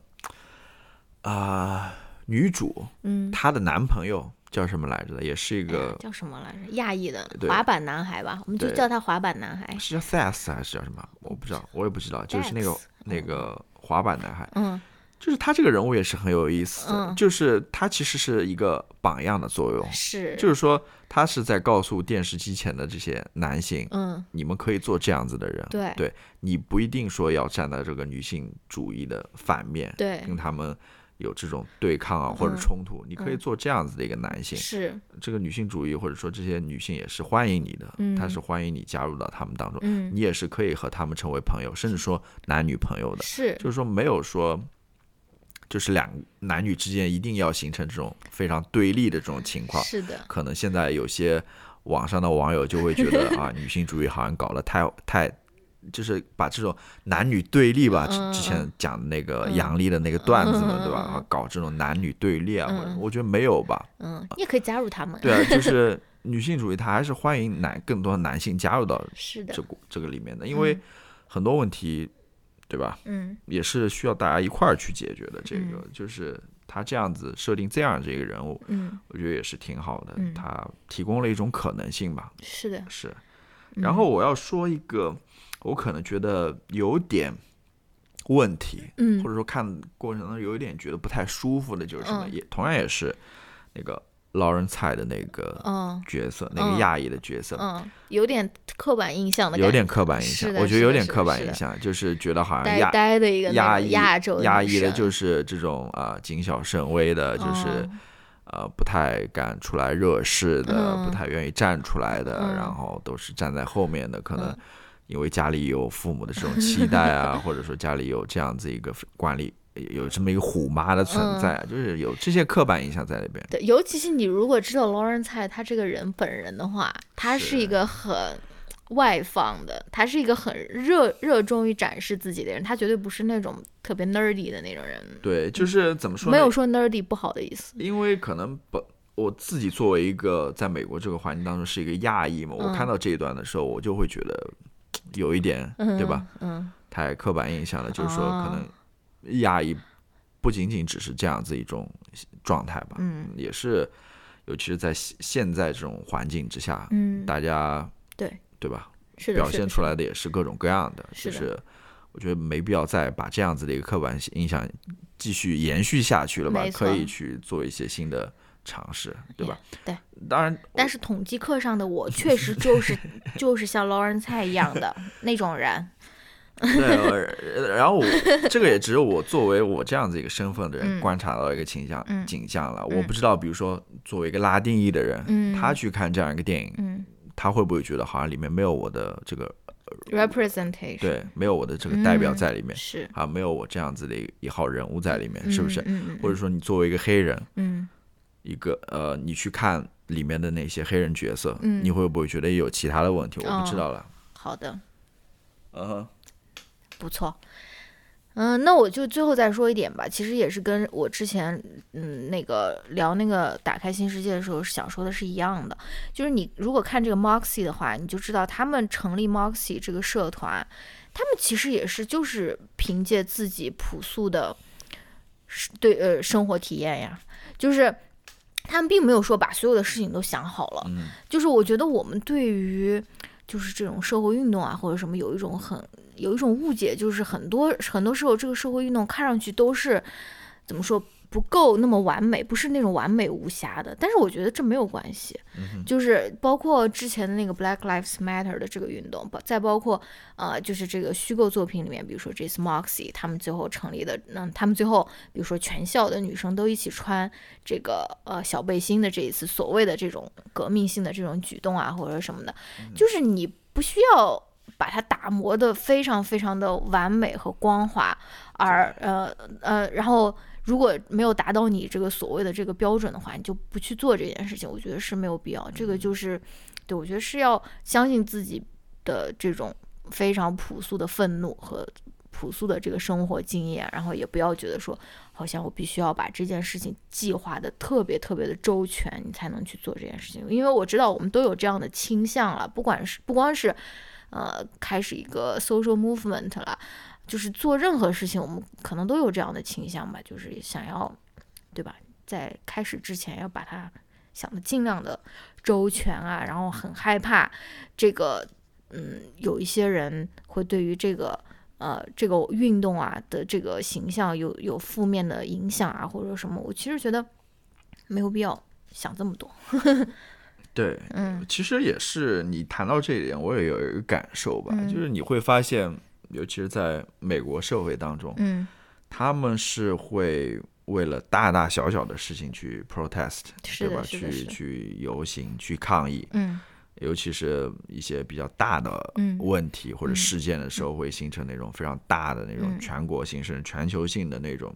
啊、女主嗯，她的男朋友叫什么来着的，也是一个叫什么来着？亚裔的滑板男孩吧，我们就叫他滑板男孩。是叫 Sass 还是叫什么？我不知道，我也不知道，就是那个那个滑板男孩。嗯就是他这个人物也是很有意思，嗯。就是他其实是一个榜样的作用，是，就是说他是在告诉电视机前的这些男性，嗯。你们可以做这样子的人，对。对你不一定说要站在这个女性主义的反面，对跟他们有这种对抗啊或者嗯冲突，你可以嗯。做这样子的一个男性，是，这个女性主义或者说这些女性也是欢迎你的，嗯。她是欢迎你加入到他们当中，嗯。你也是可以和他们成为朋友，甚至说男女朋友的。是，就是说没有说，就是两男女之间一定要形成这种非常对立的这种情况。是的，可能现在有些网上的网友就会觉得啊，女性主义好像搞得太太，就是把这种男女对立吧，之嗯之前讲的那个嗯杨笠的那个段子嘛，嗯对吧？搞这种男女对立啊，或者嗯我觉得没有吧。嗯，你也可以加入他们。对啊，[LAUGHS] 就是女性主义，它还是欢迎男更多的男性加入到是的这，个这个里面的，因为很多问题，对吧？嗯也是需要大家一块儿去解决的。这个、嗯就是他这样子设定这样这个人物，嗯，我觉得也是挺好的。嗯他提供了一种可能性吧，是的。是。嗯然后我要说一个，我可能觉得有点问题，嗯或者说看过程中有一点觉得不太舒服的，就是什么，嗯也同样也是那个劳人蔡的那个嗯。角色，那嗯个亚裔的角色。嗯，有点刻板印象的感觉，有点刻板印象我觉得有点刻板印象，就是觉得好像亚呆的一个亚裔亚洲亚裔的就是这种啊、谨小慎微的，就是、嗯呃不太敢出来惹事的，嗯。不太愿意站出来的，嗯。然后都是站在后面的，可能嗯。因为家里有父母的这种期待啊，[LAUGHS] 或者说家里有这样子一个管理。有这么一个虎妈的存在，嗯就是有这些刻板印象在里边。对，尤其是你如果知道劳伦蔡他这个人本人的话，他是一个很外放的，他是一个很热热衷于展示自己的人，他绝对不是那种特别 nerdy 的那种人，对，就是怎么说呢？没有说 nerdy 不好的意思。因为可能本我自己作为一个在美国这个环境当中是一个亚裔嘛，我嗯看到这一段的时候，我就会觉得有一点，嗯，对吧？？嗯太刻板印象了，就是说哦可能亚裔不仅仅只是这样子一种状态吧，嗯也是，尤其是在现现在这种环境之下，嗯，大家对对吧，是的，表现出来的也是各种各样的，是的就是我觉得没必要再把这样子的一个刻板印象继续延续下去了吧可以去做一些新的尝试，对吧？对。当然，但是统计课上的我确实就是 [LAUGHS] 就是像劳伦菜一样的那种人，[LAUGHS] 对，呃然后我这个也只有我作为我这样子一个身份的人嗯。观察到一个倾向、嗯。景象了。嗯。我不知道，比如说作为一个拉丁裔的人，嗯。他去看这样一个电影，嗯。他会不会觉得好像里面没有我的这个，representation，对，没有我的这个代表在里面，是，啊，没有我这样子的一一号人物在里面，是不是？或者说你作为一个黑人，嗯。一个呃，你去看里面的那些黑人角色，嗯。你会不会觉得有其他的问题？我不知哦道了。好的，嗯哼，不错。嗯，那我就最后再说一点吧，其实也是跟我之前嗯那个聊那个打开新世界的时候想说的是一样的，就是你如果看这个 Moxie 的话，你就知道他们成立 Moxie 这个社团，他们其实也是就是凭借自己朴素的，对呃生活体验呀，就是他们并没有说把所有的事情都想好了，嗯。就是我觉得我们对于就是这种社会运动啊或者什么有一种很有一种误解，就是很多很多时候这个社会运动看上去都是怎么说不够那么完美，不是那种完美无瑕的。但是我觉得这没有关系，就是包括之前的那个 Black Lives Matter 的这个运动，包再包括呃就是这个虚构作品里面，比如说这次 Moxie 他们最后成立的，那他们最后比如说全校的女生都一起穿这个呃小背心的这一次所谓的这种革命性的这种举动啊或者什么的，就是你不需要。把它打磨的非常非常的完美和光滑，而呃呃，然后如果没有达到你这个所谓的这个标准的话，你就不去做这件事情，我觉得是没有必要。这个就是，对我觉得是要相信自己的这种非常朴素的愤怒和朴素的这个生活经验，然后也不要觉得说，好像我必须要把这件事情计划的特别特别的周全，你才能去做这件事情。因为我知道我们都有这样的倾向了，不管是不光是。呃，开始一个 social movement 了，就是做任何事情，我们可能都有这样的倾向吧，就是想要，对吧？在开始之前要把它想的尽量的周全啊，然后很害怕这个，嗯，有一些人会对于这个呃这个运动啊的这个形象有有负面的影响啊，或者什么。我其实觉得没有必要想这么多。[LAUGHS] 对，嗯。其实也是你谈到这一点，我也有一个感受吧，嗯。就是你会发现，尤其是在美国社会当中，嗯，他们是会为了大大小小的事情去 protest，对吧？去去游行、去抗议，嗯。尤其是一些比较大的嗯问题或者嗯事件的时候，会形成那种非常大的那种嗯。全国性甚至全球性的那种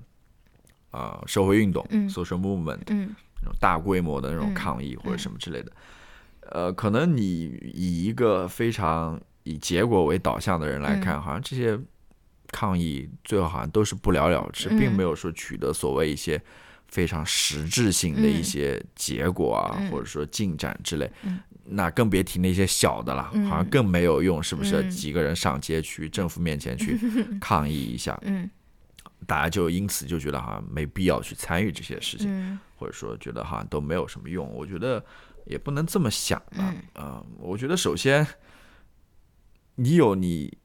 啊、呃社会运动、嗯 social movement，嗯那种大规模的那种嗯抗议或者什么之类的。呃，可能你以一个非常以结果为导向的人来嗯。看，好像这些抗议最后好像都是不了了之，嗯。并没有说取得所谓一些非常实质性的一嗯。些结果啊，嗯。或者说进展之类。嗯。那更别提那些小的了，嗯。好像更没有用，是不是？嗯。几个人上街去政府面前去 [LAUGHS] 抗议一下，嗯大家就因此就觉得好像没必要去参与这些事情。嗯或者说觉得好像都没有什么用，我觉得也不能这么想吧。嗯啊我觉得首先你有你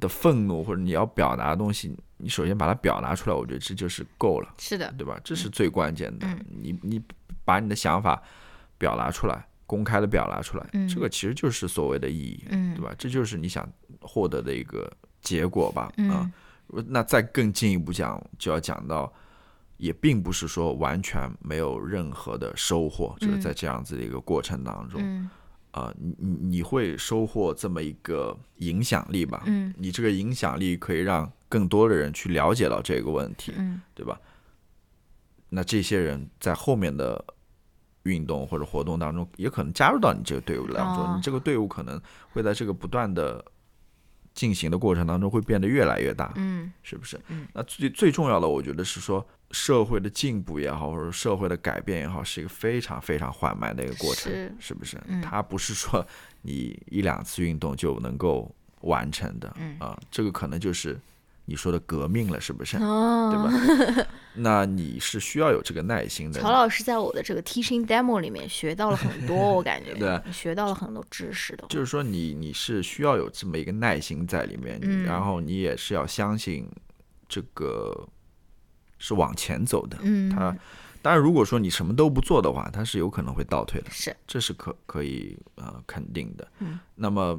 的愤怒或者你要表达的东西，你首先把它表达出来，我觉得这就是够了，是的，对吧？这是最关键的。嗯你你把你的想法表达出来，公开的表达出来，嗯这个其实就是所谓的意义，嗯对吧？这就是你想获得的一个结果吧？啊、嗯那再更进一步讲，就要讲到，也并不是说完全没有任何的收获，就是在这样子的一个过程当中，嗯啊、你你你会收获这么一个影响力吧？嗯你这个影响力可以让更多的人去了解到这个问题，嗯对吧？那这些人在后面的运动或者活动当中，也可能加入到你这个队伍当中，哦你这个队伍可能会在这个不断的进行的过程当中会变得越来越大，嗯。是不是？嗯。那最最重要的，我觉得是说社会的进步也好，或者社会的改变也好，是一个非常非常缓慢的一个过程，是。不是？嗯。它不是说你一两次运动就能够完成的，嗯。啊，这个可能就是你说的革命了，是不是？哦，对吧？[LAUGHS] 那你是需要有这个耐心的。曹老师在我的这个 teaching demo 里面学到了很多，[LAUGHS] 我感觉对学到了很多知识的。就是说你你是需要有这么一个耐心在里面，嗯然后你也是要相信这个是往前走的。嗯，它当然，如果说你什么都不做的话，它是有可能会倒退的，是这是可可以呃肯定的。嗯那么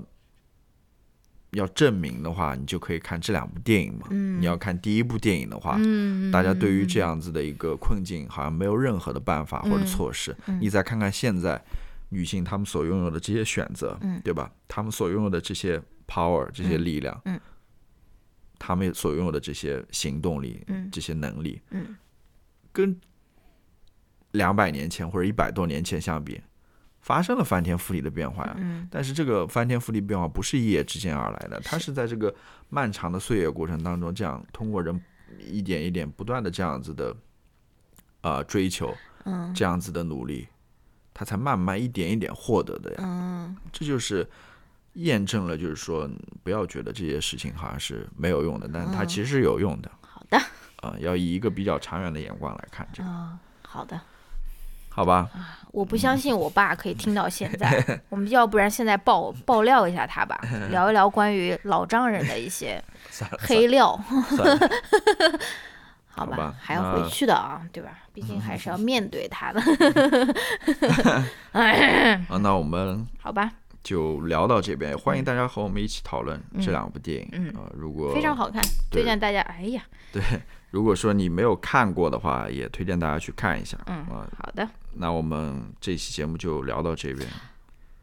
要证明的话，你就可以看这两部电影嘛。嗯。你要看第一部电影的话，嗯，大家对于这样，子的一个困境，好像没有任何的办法或者嗯措施。嗯你再看看现在女性她们所拥有的这些选择，嗯。对吧？她们所拥有的这些 power、这些力量，嗯。她们所拥有的这些行动力、嗯。这些能力，嗯。跟两百年前或者一百多年前相比，发生了翻天覆地的变化呀。嗯但是这个翻天覆地变化不是一夜之间而来的，它是在这个漫长的岁月过程当中，这样通过人一点一点不断的这样子的啊、呃追求，嗯这样子的努力，他才慢慢一点一点获得的呀。嗯，这就是验证了，就是说不要觉得这些事情好像是没有用的，但是它嗯其实是有用的。好的，啊、要以一个比较长远的眼光来看这个，嗯，好的。好吧？我不相信我爸可以听到现在，[LAUGHS] 我们要不然现在爆爆料一下他吧，聊一聊关于老丈人的一些 [LAUGHS] 黑料？[LAUGHS] 好吧还要回去的啊，对吧？毕竟还是要面对他的。啊，那我们好吧，就聊到这边，欢迎大家和我们一起讨论这两部电影。嗯啊、如果非常好看，推荐大家。哎呀，对，如果说你没有看过的话，也推荐大家去看一下。嗯啊，好的。那我们这期节目就聊到这边。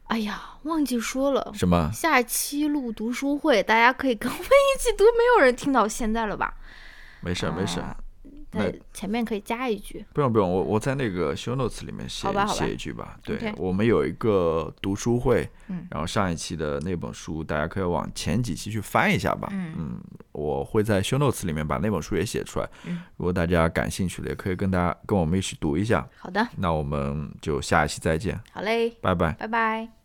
哎呀，忘记说了，什么？下期录读书会，大家可以跟我们一起读。没有人听到现在了吧？没事儿没事儿在前面可以加一句。不用不用，我我在那个 show notes 里面写写一句吧。对我们有一个读书会，嗯然后上一期的那本书，大家可以往前几期去翻一下吧。嗯我会在 show notes 里面把那本书也写出来。嗯如果大家感兴趣的，也可以跟大家跟我们一起读一下。好的，那我们就下一期再见，好嘞，拜拜。拜拜。